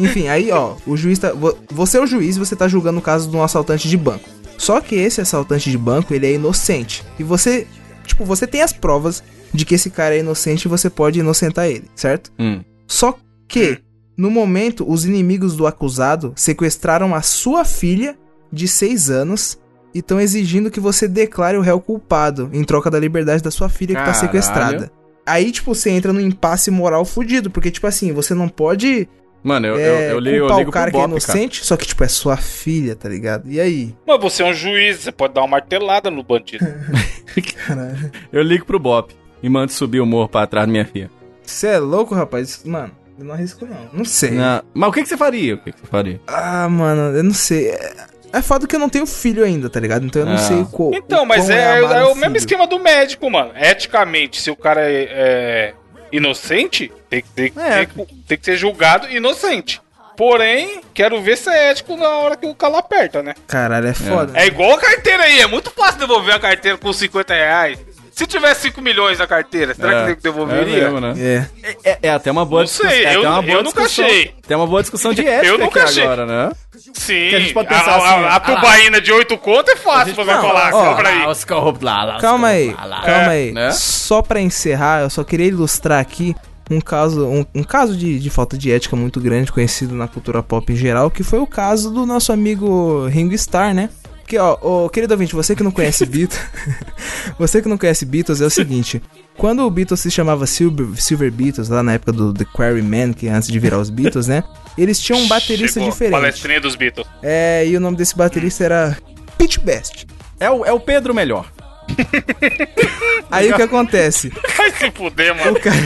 Enfim, aí, ó, o juiz tá. vo- Você é o juiz e você tá julgando o caso de um assaltante de banco. Só que esse assaltante de banco, ele é inocente. E você, tipo, você tem as provas de que esse cara é inocente e você pode inocentar ele, certo? Hum. Só que, no momento, os inimigos do acusado sequestraram a sua filha de 6 anos e estão exigindo que você declare o réu culpado em troca da liberdade da sua filha que tá Caralho. sequestrada. Aí, tipo, você entra num impasse moral fudido, porque, tipo assim, você não pode Mano, eu, é, eu, eu, li, eu ligo o cara pro que é Bop, cara. inocente, só que, tipo, é sua filha, tá ligado? E aí? Mas você é um juiz, você pode dar uma martelada no bandido. Caralho. Eu ligo pro Bop e mando subir o morro pra trás da minha filha. Você é louco, rapaz? Mano, eu não arrisco, não. Não sei. Não, Mas o que, que você faria? O que, que você faria? Ah, mano, eu não sei. É, é foda que eu não tenho filho ainda, tá ligado? Então eu não Ah. sei qual. Então, mas é, é um o mesmo filho. esquema do médico, mano. Eticamente, se o cara é, é inocente, tem, que- tem, É. tem tem que ser julgado inocente. Porém, quero ver se é ético na hora que o calo aperta, né? Caralho, é foda. É igual a carteira aí, é muito fácil devolver a carteira com 50 reais. Se tivesse 5 milhões na carteira, será É, que devolveria? É, mesmo, né? É. É, é até uma boa Não sei, é até eu- uma eu boa nunca discussão- achei. Tem uma boa discussão de ética Eu nunca aqui achei. agora, né? Sim, Que a gente pode a, pensar a- assim, a, ah, tubaína de 8 conto é fácil aí. lá, lá, os Calma aí, corruptos lá, lá. calma aí. né? Só pra encerrar, eu só queria ilustrar aqui um caso, um, um caso de, de falta de ética muito grande, conhecido na cultura pop em geral, que foi o caso do nosso amigo Ringo Starr, né? Porque, ó, ô, querido ouvinte, você que não conhece Beatles. você que não conhece Beatles é o seguinte. Quando o Beatles se chamava Silver, Silver Beatles, lá na época do The Quarrymen, que é antes de virar os Beatles, né? Eles tinham um baterista Chegou, diferente. Palestrinha dos Beatles. É, e o nome desse baterista era Pete Best. É o, é o Pedro melhor. Aí o que acontece? Vai se fuder, mano. O, cara,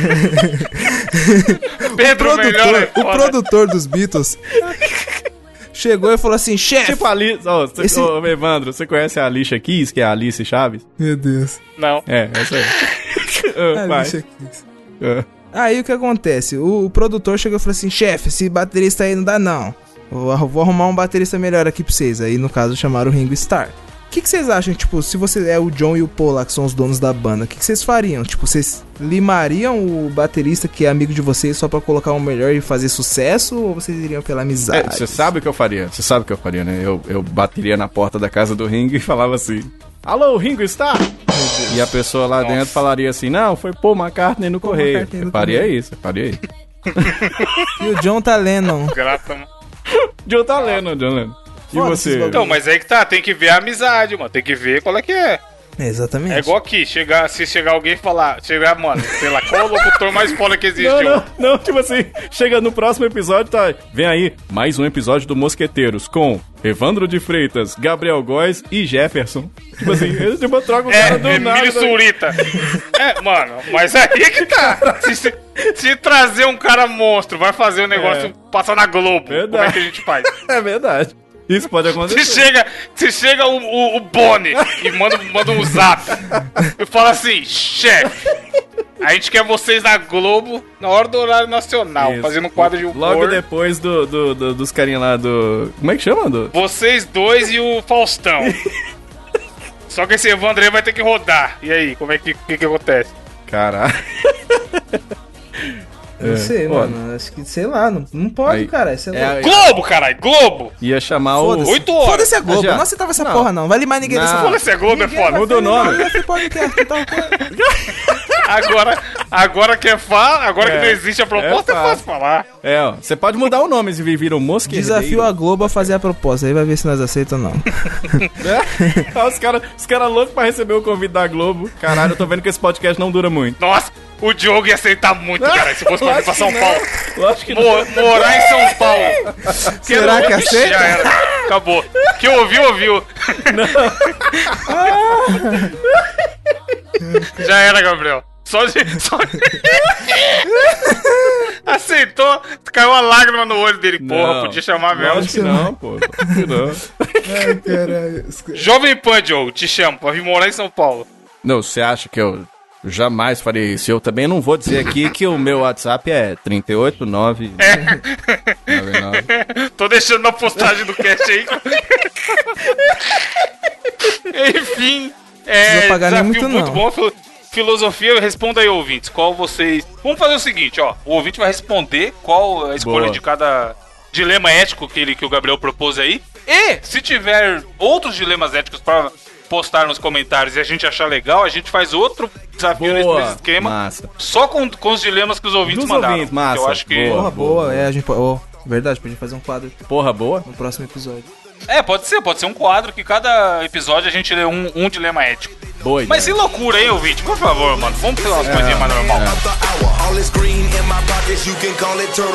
Pedro melhor é produtor, o produtor dos Beatles chegou e falou assim: chefe. Tipo a Alice. Ó, você- Esse- ô, Evandro, você conhece a Alicia Keys, que é a Alice Chaves? Meu Deus. Não. É, essa aí. Ah, vai. Alicia Keys. Ah. Aí o que acontece? O, o produtor chegou e falou assim: chefe, esse baterista aí não dá não. Vou, vou arrumar um baterista melhor aqui pra vocês. Aí no caso chamaram o Ringo Starr. O que, que vocês acham, tipo, se você é o John e o Paul lá, que são os donos da banda, o que, que vocês fariam? Tipo, vocês limariam o baterista que é amigo de vocês só pra colocar um melhor e fazer sucesso? Ou vocês iriam pela É, amizade? você sabe o que eu faria? Você sabe o que eu faria, né? Eu, eu bateria na porta da casa do Ringo e falava assim: Alô, Ringo está? E a pessoa lá dentro falaria assim: Não, foi Paul McCartney no correio. McCartney no Eu faria correio. isso, eu faria isso. E o John tá Lennon. Grata, mano. John tá lendo, John Lennon. E você? Então, mas aí que tá, tem que ver a amizade, mano. Tem que ver qual é que é. É, exatamente. É igual aqui, chegar, se chegar alguém e falar, chegar, mano, sei lá, qual é o locutor mais foda que existe? Não, não, não, tipo assim, chega no próximo episódio, tá? Vem aí, mais um episódio do Mosqueteiros com Evandro de Freitas, Gabriel Góes e Jefferson. Tipo assim, eles tipo, trocam o É, cara do nada. Emílio Surita. É, mano, mas aí que tá. Se, se- se trazer um cara monstro, vai fazer o negócio passar na Globo. Como é Verdade. que a gente faz? É verdade. Isso pode Se acontecer. chega, se chega o, o, o Boni e manda, manda um zap e fala assim, chefe, a gente quer vocês na Globo na hora do horário nacional, Isso. fazendo um quadro de humor. Logo depois do, do, do- dos carinha lá do. Como é que chama? Do... Vocês dois e o Faustão. Só que esse Evandro aí vai ter que rodar. E aí, como é que, que, que acontece? Caralho. Não sei, foda. mano. Acho que, sei lá, não, não pode, Aí- cara. Isso é, É. Globo, caralho, Globo! Ia chamar o. Foda-se. Oito horas. Foda-se a Globo. Já. Não aceitava essa Não. porra, não. Vai limar ninguém Não. dessa Foda-se, a Globo é foda. Muda o nome. e coisa. Agora, agora que é fácil, agora É. que não existe a proposta, É é fácil. falar. É, ó. Você pode mudar o nome se vira um mosqueteiro. Desafio a Globo a fazer a proposta. Aí vai ver se nós aceitamos ou não. Ah, os caras os cara loucos pra receber o convite da Globo. Caralho, eu tô vendo que esse podcast não dura muito. Nossa, o Diogo ia aceitar muito, cara, se fosse pra vir pra São Paulo. Lógico que não. Mo- morar em São Paulo. Será que aceita? Já era. Acabou. Que ouviu, ouviu. Já era, Gabriel. Só de. Só de... Aceitou, caiu uma lágrima no olho dele. Porra, Não. podia chamar mesmo. Lógico que não, pô. Que não. Ai, caralho. Jovem Pan, Diogo, te chamo pra vir morar em São Paulo. Não, você acha que eu jamais faria isso? Eu também não vou dizer aqui que o meu WhatsApp é 389. É. Tô deixando na postagem do cast aí. Enfim, é. Não pagar nem muito, não. bom. filo- Filosofia, responda aí, ouvintes. Qual vocês. Vamos fazer o seguinte, ó. O ouvinte vai responder qual a escolha Boa. de cada dilema ético que, ele, que o Gabriel propôs aí. E se tiver outros dilemas éticos pra postar nos comentários e a gente achar legal, a gente faz outro desafio nesse Boa. nesse esquema. Massa. Só com, com os dilemas que os ouvintes Dos mandaram. ouvintes, massa. Eu acho que. Boa. Porra, boa. É, a gente pode. Oh, verdade, podia fazer um quadro Porra boa. no próximo episódio. É, pode ser, pode ser um quadro que cada episódio a gente lê um, um dilema ético. Boa Mas sem loucura, hein, ouvinte? Por favor, mano. Vamos fazer umas coisinhas mais normal. the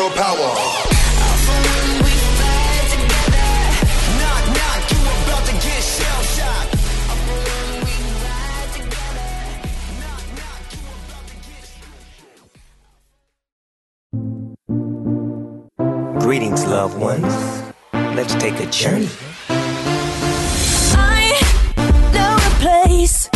Greetings, loved ones. Let's take a journey. I know a place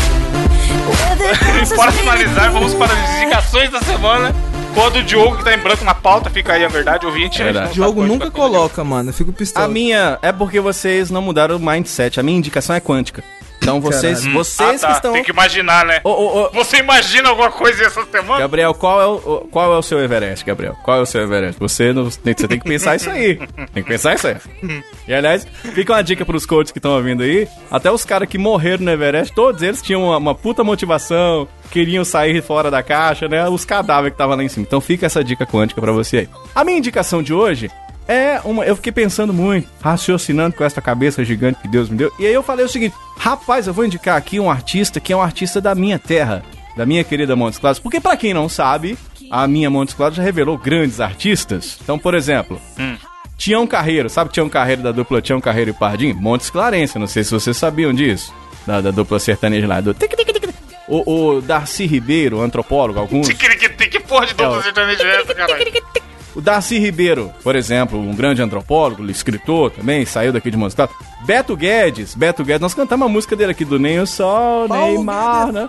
where the E para finalizar, vamos para as indicações da semana. Quando o Diogo que tá em branco na pauta, fica aí a verdade, ouvinte. gente Verdade. Diogo nunca coloca, mano. Eu fico pistola. A minha é porque vocês não mudaram o mindset. A minha indicação é quântica. Então vocês, Caralho. vocês Ah, tá. que estão. Tem que imaginar, né? Ô, ô, ô, Você imagina alguma coisa essa semana? Gabriel, qual é, o, qual é o seu Everest, Gabriel? Qual é o seu Everest? Você, não, tem, você tem que pensar isso aí. Tem que pensar isso aí. E aliás, fica uma dica pros coaches que estão ouvindo aí. Até os caras que morreram no Everest, todos eles tinham uma, uma puta motivação, queriam sair fora da caixa, né? Os cadáveres que estavam lá em cima. Então fica essa dica quântica pra você aí. A minha indicação de hoje É uma. Eu fiquei pensando muito, raciocinando com essa cabeça gigante que Deus me deu. E aí eu falei o seguinte: rapaz, eu vou indicar aqui um artista que é um artista da minha terra, da minha querida Montes Claros. Porque, pra quem não sabe, a minha Montes Claros já revelou grandes artistas. Então, por exemplo. Tião Carreiro, sabe Tião Carreiro da dupla Tião Carreiro e Pardim? Montes Clarence, não sei se vocês sabiam disso. Da, da dupla sertaneja lá. Do... O, o Darcy Ribeiro, antropólogo, alguns. Que porra de dupla É, sertaneja é essa, caralho? O Darcy Ribeiro, por exemplo, um grande antropólogo, escritor também, saiu daqui de Montes Claros. Beto Guedes, Beto Guedes, nós cantamos a música dele aqui do Nem o Sol, Paulo Neymar, né?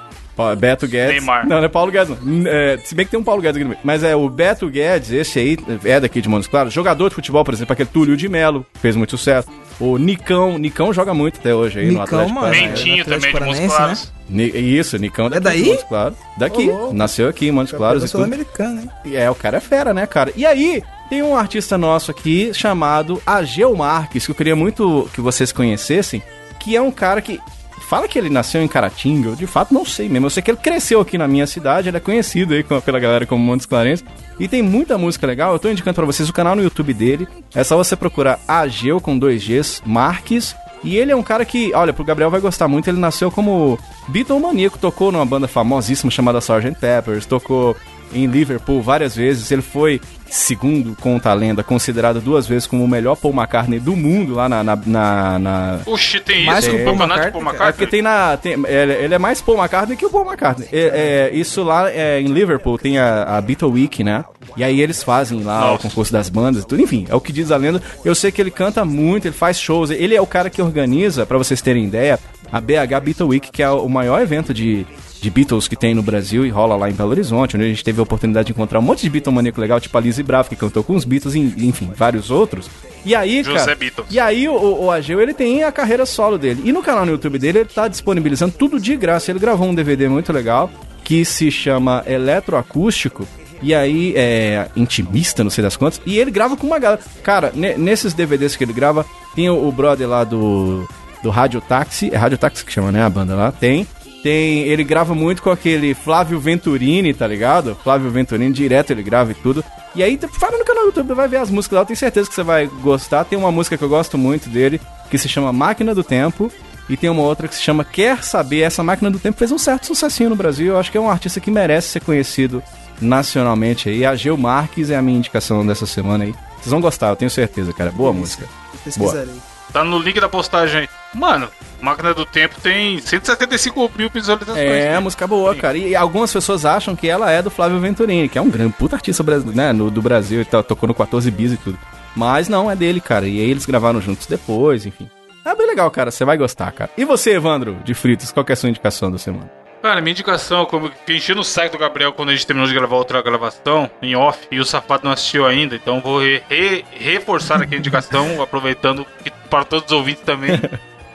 Beto Guedes. Neymar. Não, não é Paulo Guedes, não. É, se bem que tem um Paulo Guedes aqui no meio. Mas é o Beto Guedes, esse aí é daqui de Montes Claros. Jogador de futebol, por exemplo, aquele Túlio de Melo, fez muito sucesso. O Nicão, Nicão joga muito até hoje aí no Nicão, Atlético mano. Paranaense. Mentinho também de Montes Claros. Ni- Isso, Nicão daqui daí? de Montes Claros. Daqui, nasceu aqui em Montes Claros. Eu sou americano, hein? E É, o cara é fera, né, cara? E aí, tem um artista nosso aqui chamado Ageu Marques, que eu queria muito que vocês conhecessem, que é um cara que. Fala que ele nasceu em Caratinga, eu de fato não sei mesmo. Eu sei que ele cresceu aqui na minha cidade, ele é conhecido aí pela galera como Montes Clarence. E tem muita música legal. Eu tô indicando pra vocês o canal no YouTube dele. É só você procurar Ageu com dois Gs, Marques. E ele é um cara que, olha, pro Gabriel vai gostar muito. Ele nasceu como Beatlemaníaco, tocou numa banda famosíssima chamada Sgt. Peppers, tocou em Liverpool várias vezes. Ele foi, segundo conta a lenda, considerado duas vezes como o melhor Paul McCartney do mundo lá na. na, na, na- Oxi, tem Mais isso que no o Paul de Paul McCartney, é porque McCartney? tem na. tem- ele, ele é mais Paul McCartney que o Paul McCartney. É, é, isso lá é, em Liverpool tem a, a Beatle Week, né? E aí eles fazem lá o Nossa. concurso das bandas e tudo. Enfim, é o que diz a lenda. Eu sei que ele canta muito, ele faz shows. Ele é o cara que organiza, pra vocês terem ideia, a BH Beatle Week, que é o maior evento de. De Beatles que tem no Brasil e rola lá em Belo Horizonte, onde a gente teve a oportunidade de encontrar um monte de Beatle maníaco legal, tipo a Lizzie Bravo, que cantou com os Beatles, e, enfim, vários outros. E aí, José cara. Beatles. E aí o, o Ageu, ele tem a carreira solo dele. E no canal no YouTube dele, ele tá disponibilizando tudo de graça. Ele gravou um DVD muito legal, que se chama Eletroacústico. E aí, é intimista, não sei das quantas. E ele grava com uma galera. Cara, ne- nesses DVDs que ele grava, tem o, o brother lá do, do Rádio Táxi. É Rádio Táxi que chama, né? A banda lá. Tem. Tem. Ele grava muito com aquele Flávio Venturini, tá ligado? Flávio Venturini, direto ele grava e tudo. E aí, fala no canal do YouTube, vai ver as músicas lá. Eu tenho certeza que você vai gostar. Tem uma música que eu gosto muito dele, que se chama Máquina do Tempo. E tem uma outra que se chama Quer Saber. Essa Máquina do Tempo fez um certo sucessinho no Brasil. Eu acho que é um artista que merece ser conhecido nacionalmente aí. A Geu Marques é a minha indicação dessa semana aí. Vocês vão gostar, eu tenho certeza, cara. Boa música. Pesquisarei. Tá no link da postagem aí. Mano, Máquina do Tempo tem 175 mil visualizações. É, a música boa, cara. E algumas pessoas acham que ela é do Flávio Venturini, que é um grande puta artista né, no, do Brasil, ele tá- tocou no 14 bis e tudo. Mas não, é dele, cara. E aí eles gravaram juntos depois, enfim. É bem legal, cara. Você vai gostar, cara. E você, Evandro, de Fritos, qual que é a sua indicação da semana? Cara, minha indicação, como fiquei enchendo o saco do Gabriel quando a gente terminou de gravar outra gravação em off e o safado não assistiu ainda, então vou re- re- reforçar aqui a indicação, aproveitando que, para todos os ouvintes também,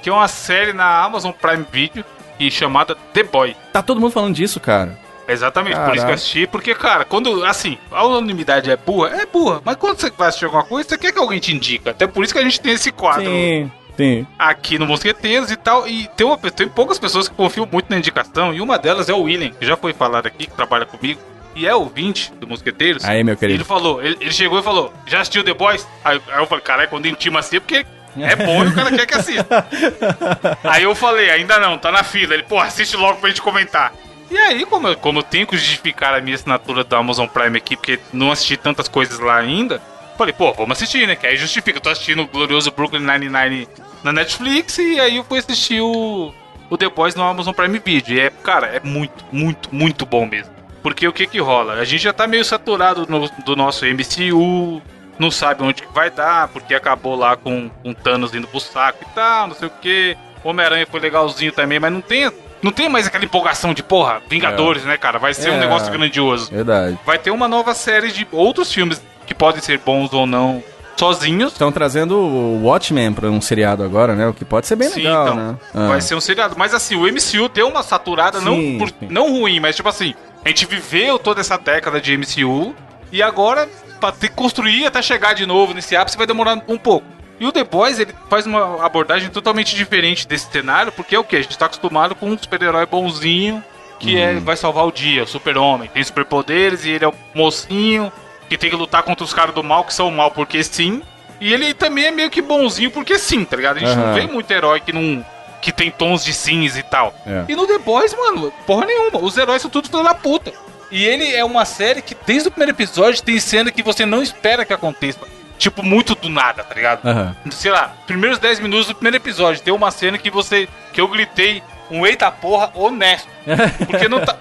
que é uma série na Amazon Prime Video e chamada The Boy. Tá todo mundo falando disso, cara. Exatamente, por isso que Caraca. eu assisti, porque, cara, quando, assim, a unanimidade é burra, é burra, mas quando você vai assistir alguma coisa, você quer que alguém te indica, até por isso que a gente tem esse quadro Sim, sim. aqui no Mosqueteiros e tal. E tem, uma, tem poucas pessoas que confiam muito na indicação. E uma delas é o William, que já foi falado aqui, que trabalha comigo. E é ouvinte do Mosqueteiros. Aí, meu Ele querido. falou, ele, ele chegou e falou: Já assistiu The Boys? Aí, aí eu falei: Caralho, quando intima assim é porque é bom e o cara quer que assista. aí eu falei: Ainda não, tá na fila. Ele, pô, assiste logo pra gente comentar. E aí, como eu, como eu tenho que justificar a minha assinatura da Amazon Prime aqui, porque não assisti tantas coisas lá ainda, falei, pô, vamos assistir, né? Que aí justifica. Eu tô assistindo o glorioso Brooklyn Nine-Nine na Netflix e aí eu fui assistir o, o The Boys no Amazon Prime Video. E é, cara, é muito, muito, muito bom mesmo. Porque o que que rola? A gente já tá meio saturado no- do nosso MCU, não sabe onde que vai dar, porque acabou lá com, com Thanos indo pro saco e tal, não sei o que. Homem-Aranha foi legalzinho também, mas não tem, não tem mais aquela empolgação de, porra, Vingadores, né, cara? Vai ser um É. negócio grandioso. Verdade. Vai ter uma nova série de outros filmes que podem ser bons ou não sozinhos. Estão trazendo o Watchmen pra um seriado agora, né? O que pode ser bem Sim, legal, então, né? Ah. Vai ser um seriado. Mas assim, o MCU deu uma saturada, Sim, não, por- não ruim, mas tipo assim, a gente viveu toda essa década de MCU e agora, pra ter que construir até chegar de novo nesse ápice, vai demorar um pouco. E o The Boys, ele faz uma abordagem totalmente diferente desse cenário, porque é o que? A gente tá acostumado com um super-herói bonzinho que é, vai salvar o dia, o super-homem. Tem superpoderes e ele é o mocinho que tem que lutar contra os caras do mal, que são o mal porque sim. E ele também é meio que bonzinho, porque sim, tá ligado? A gente não Aham. vê muito herói que não. que tem tons de cinza e tal. É. E no The Boys, mano, porra nenhuma. Os heróis são tudo filho da puta. E ele é uma série que, desde o primeiro episódio, tem cena que você não espera que aconteça. Tipo, muito do nada, tá ligado? Aham. sei lá, primeiros 10 minutos do primeiro episódio, tem uma cena que você. que eu gritei um eita porra honesto. Porque não tá.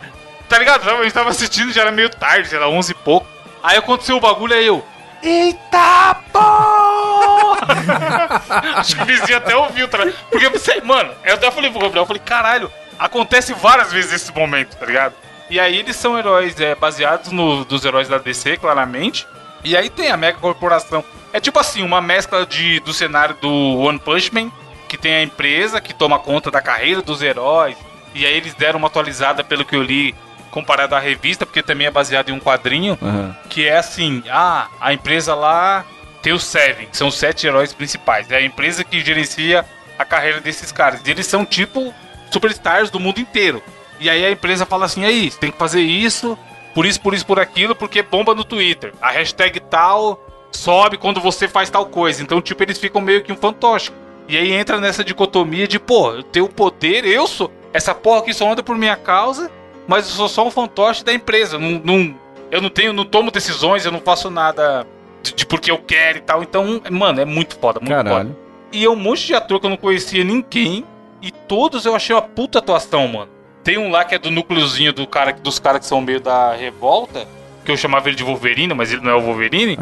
Tá ligado? A gente tava assistindo, já era meio tarde, sei lá, 11 e pouco. Aí aconteceu o bagulho, aí eu. Eita porra! Acho que o vizinho até ouviu, tá ligado? Porque você. Mano, eu até falei pro Gabriel, eu falei, caralho, acontece várias vezes esse momento, tá ligado? E aí eles são heróis é, baseados no, dos heróis da DC, claramente. E aí tem a Mega Corporação. É tipo assim, uma mescla de, do cenário do One Punch Man, que tem a empresa que toma conta da carreira dos heróis. E aí eles deram uma atualizada, pelo que eu li, comparado à revista, porque também é baseado em um quadrinho, Aham. que é assim, ah, a empresa lá tem os Seven, que são os sete heróis principais. É a empresa que gerencia a carreira desses caras. E eles são tipo superstars do mundo inteiro. E aí a empresa fala assim, aí, tem que fazer isso, por isso, por isso, por aquilo, porque bomba no Twitter. A hashtag tal sobe quando você faz tal coisa. Então, tipo, eles ficam meio que um fantoche. E aí entra nessa dicotomia de, pô, eu tenho poder, eu sou. Essa porra aqui só anda por minha causa, mas eu sou só um fantoche da empresa. Não, não- eu não tenho, não tomo decisões, eu não faço nada de, de porque eu quero e tal. Então, mano, é muito foda, muito foda. Caralho. E é um monte de ator que eu não conhecia ninguém. E todos eu achei uma puta atuação, mano. Tem um lá que é do núcleozinho do cara, dos caras que são meio da revolta. Que eu chamava ele de Wolverine, mas ele não é o Wolverine.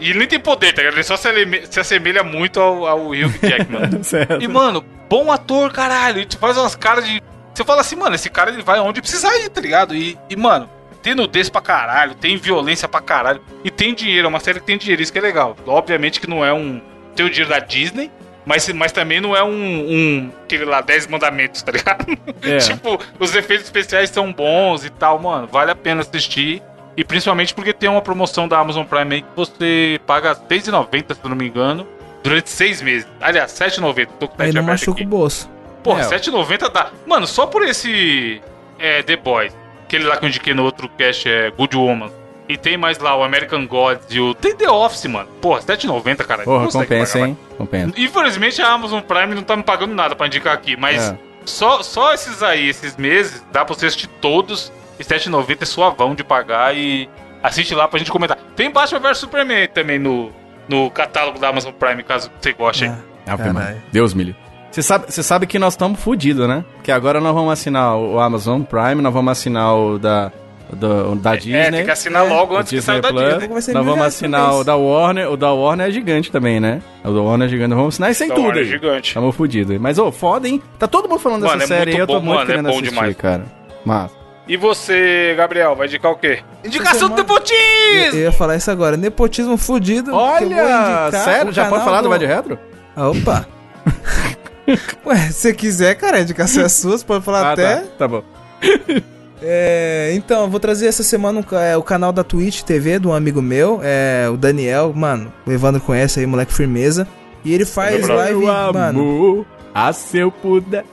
E ele nem tem poder, tá ligado? Ele só se, se assemelha muito ao, ao Hugh Jackman. E, mano, bom ator, caralho. E tu faz umas caras de. Você fala assim, mano, esse cara ele vai onde precisar ir, tá ligado? E, e, mano, tem nudez pra caralho, tem violência pra caralho. E tem dinheiro, é uma série que tem dinheiro, isso que é legal. Obviamente que não é um. Tem o dinheiro da Disney. Mas, mas também não é um, um. Aquele lá, 10 mandamentos, tá ligado? É. tipo, os efeitos especiais são bons e tal, mano. Vale a pena assistir. E principalmente porque tem uma promoção da Amazon Prime aí que você paga R$6,90, se eu não me engano, durante seis meses. Aliás, R$7,90. Tô com o Aí não machuca aqui. o bolso. Porra, É, ó. 7,90 dá. Mano, só por esse é, The Boys, aquele lá que eu indiquei no outro cast é Good Woman. E tem mais lá o American Gods e o. Tem The Office, mano. Porra, 7,90, cara. Porra, compensa, pagar hein? Compensa. Infelizmente a Amazon Prime não tá me pagando nada pra indicar aqui, mas É. só, só esses aí, esses meses, dá pra você assistir todos. E R$7,90 é suavão de pagar e assiste lá pra gente comentar. Tem Batman vs Superman também no, no catálogo da Amazon Prime, caso você goste. Ah. Deus me livre. Você sabe, você sabe que nós estamos fodidos, né? Que agora nós vamos assinar o Amazon Prime, nós vamos assinar o da, do- da Disney. É, tem que assinar logo antes que saia da. Disney. Nós vamos assinar o da Warner. O da Warner é gigante também, né? O da Warner é gigante. Nós vamos assinar isso em tudo Warner é aí. gigante. Tamo fudido. Mas, ô, foda, hein? Tá todo mundo falando Mano, dessa é série aí, eu tô bom, muito mano, é querendo bom assistir, demais. cara. Mas... E você, Gabriel, vai indicar o quê? Indicação do semana- Eu, Nepotismo! eu ia falar isso agora. Nepotismo fudido. Olha! Sério? Já pode falar do do Vai de Retro? Ah, Opa! Ué, se você quiser, cara, a indicação é sua, você pode falar até. tá. Tá bom. É, então, eu vou trazer essa semana um é, o canal da Twitch TV de um amigo meu, é o Daniel, mano, o Evandro conhece aí, moleque firmeza. E ele faz Meu live, mano. amor, a se eu puder...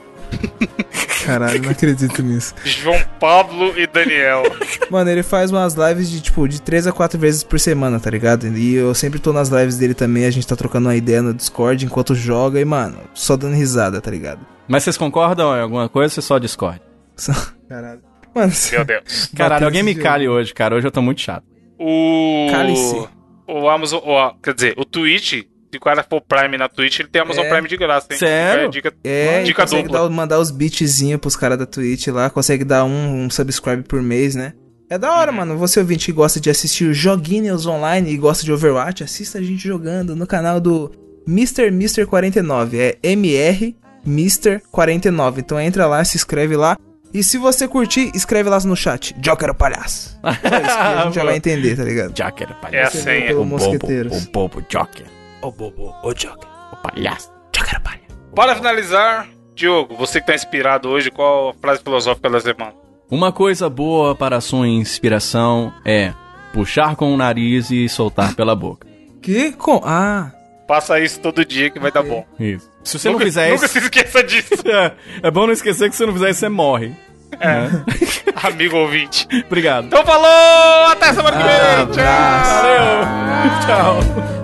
Caralho, não acredito nisso. João Pablo e Daniel. Mano, ele faz umas lives de tipo de 3 a 4 vezes por semana, tá ligado? E eu sempre tô nas lives dele também, a gente tá trocando uma ideia no Discord enquanto joga e, mano, só dando risada, tá ligado? Mas vocês concordam em alguma coisa ou você só discorda? Só- Caralho. Mano, Meu Deus. Caralho, alguém me cale hoje, cara. Hoje eu tô muito chato. O. Cálice. O Amazon. o- quer dizer, o Twitch. Se o cara for Prime na Twitch, ele tem Amazon É. Prime de graça, hein? Sério? Dica, dica, É, dica consegue dupla. dar- mandar os beatzinhos pros caras da Twitch lá, consegue dar um, um subscribe por mês, né? É da hora, mano. Você ouvinte que gosta de assistir joguinhos online e gosta de Overwatch, assista a gente jogando no canal do Mr. Mr. 49. É MR Mr. 49. Então entra lá, se inscreve lá. E se você curtir, escreve lá no chat. Joker o palhaço. Só isso que a gente já vai entender, tá ligado? Joker, É a palhaço. senha. Pelo o bobo, Mosqueteiros. o bobo Joker. Ô bobo, ô Joker. O palhaço. Joker palha. Para finalizar, Diogo, você que tá inspirado hoje, qual a frase filosófica da semana? Uma coisa boa para a sua inspiração é puxar com o nariz e soltar pela boca. Que? Com... Ah, Faça isso todo dia que vai dar bom. Isso. Se você nunca, não fizer nunca isso... se esqueça disso, É, é bom não esquecer que se você não fizer isso, você morre. amigo ouvinte. Obrigado. Então falou! Até semana que vem! Tchau! Valeu! Tchau.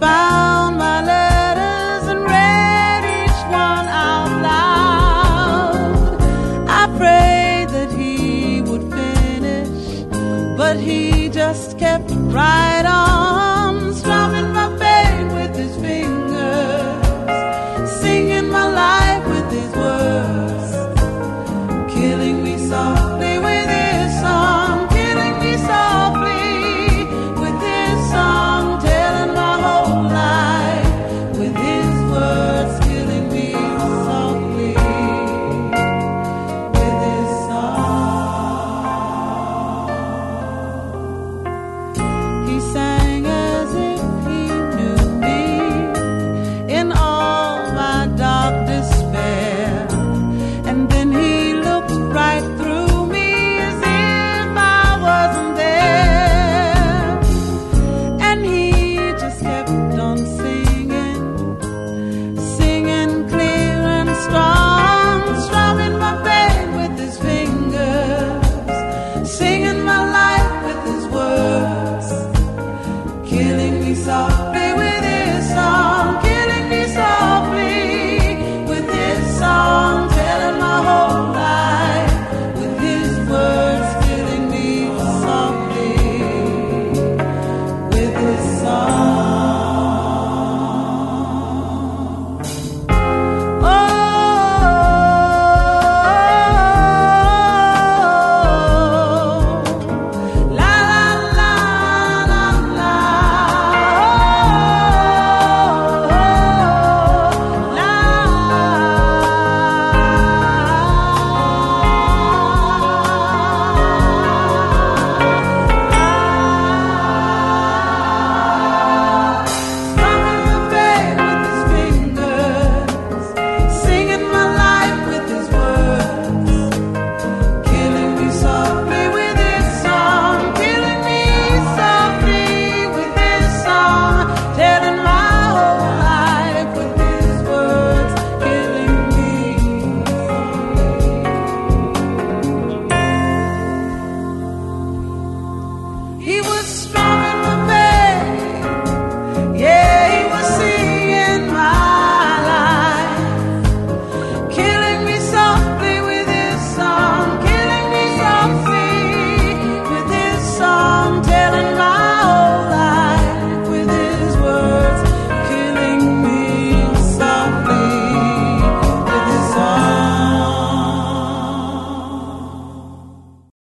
found my letters and read each one out loud. I prayed that he would finish, but he just kept writing.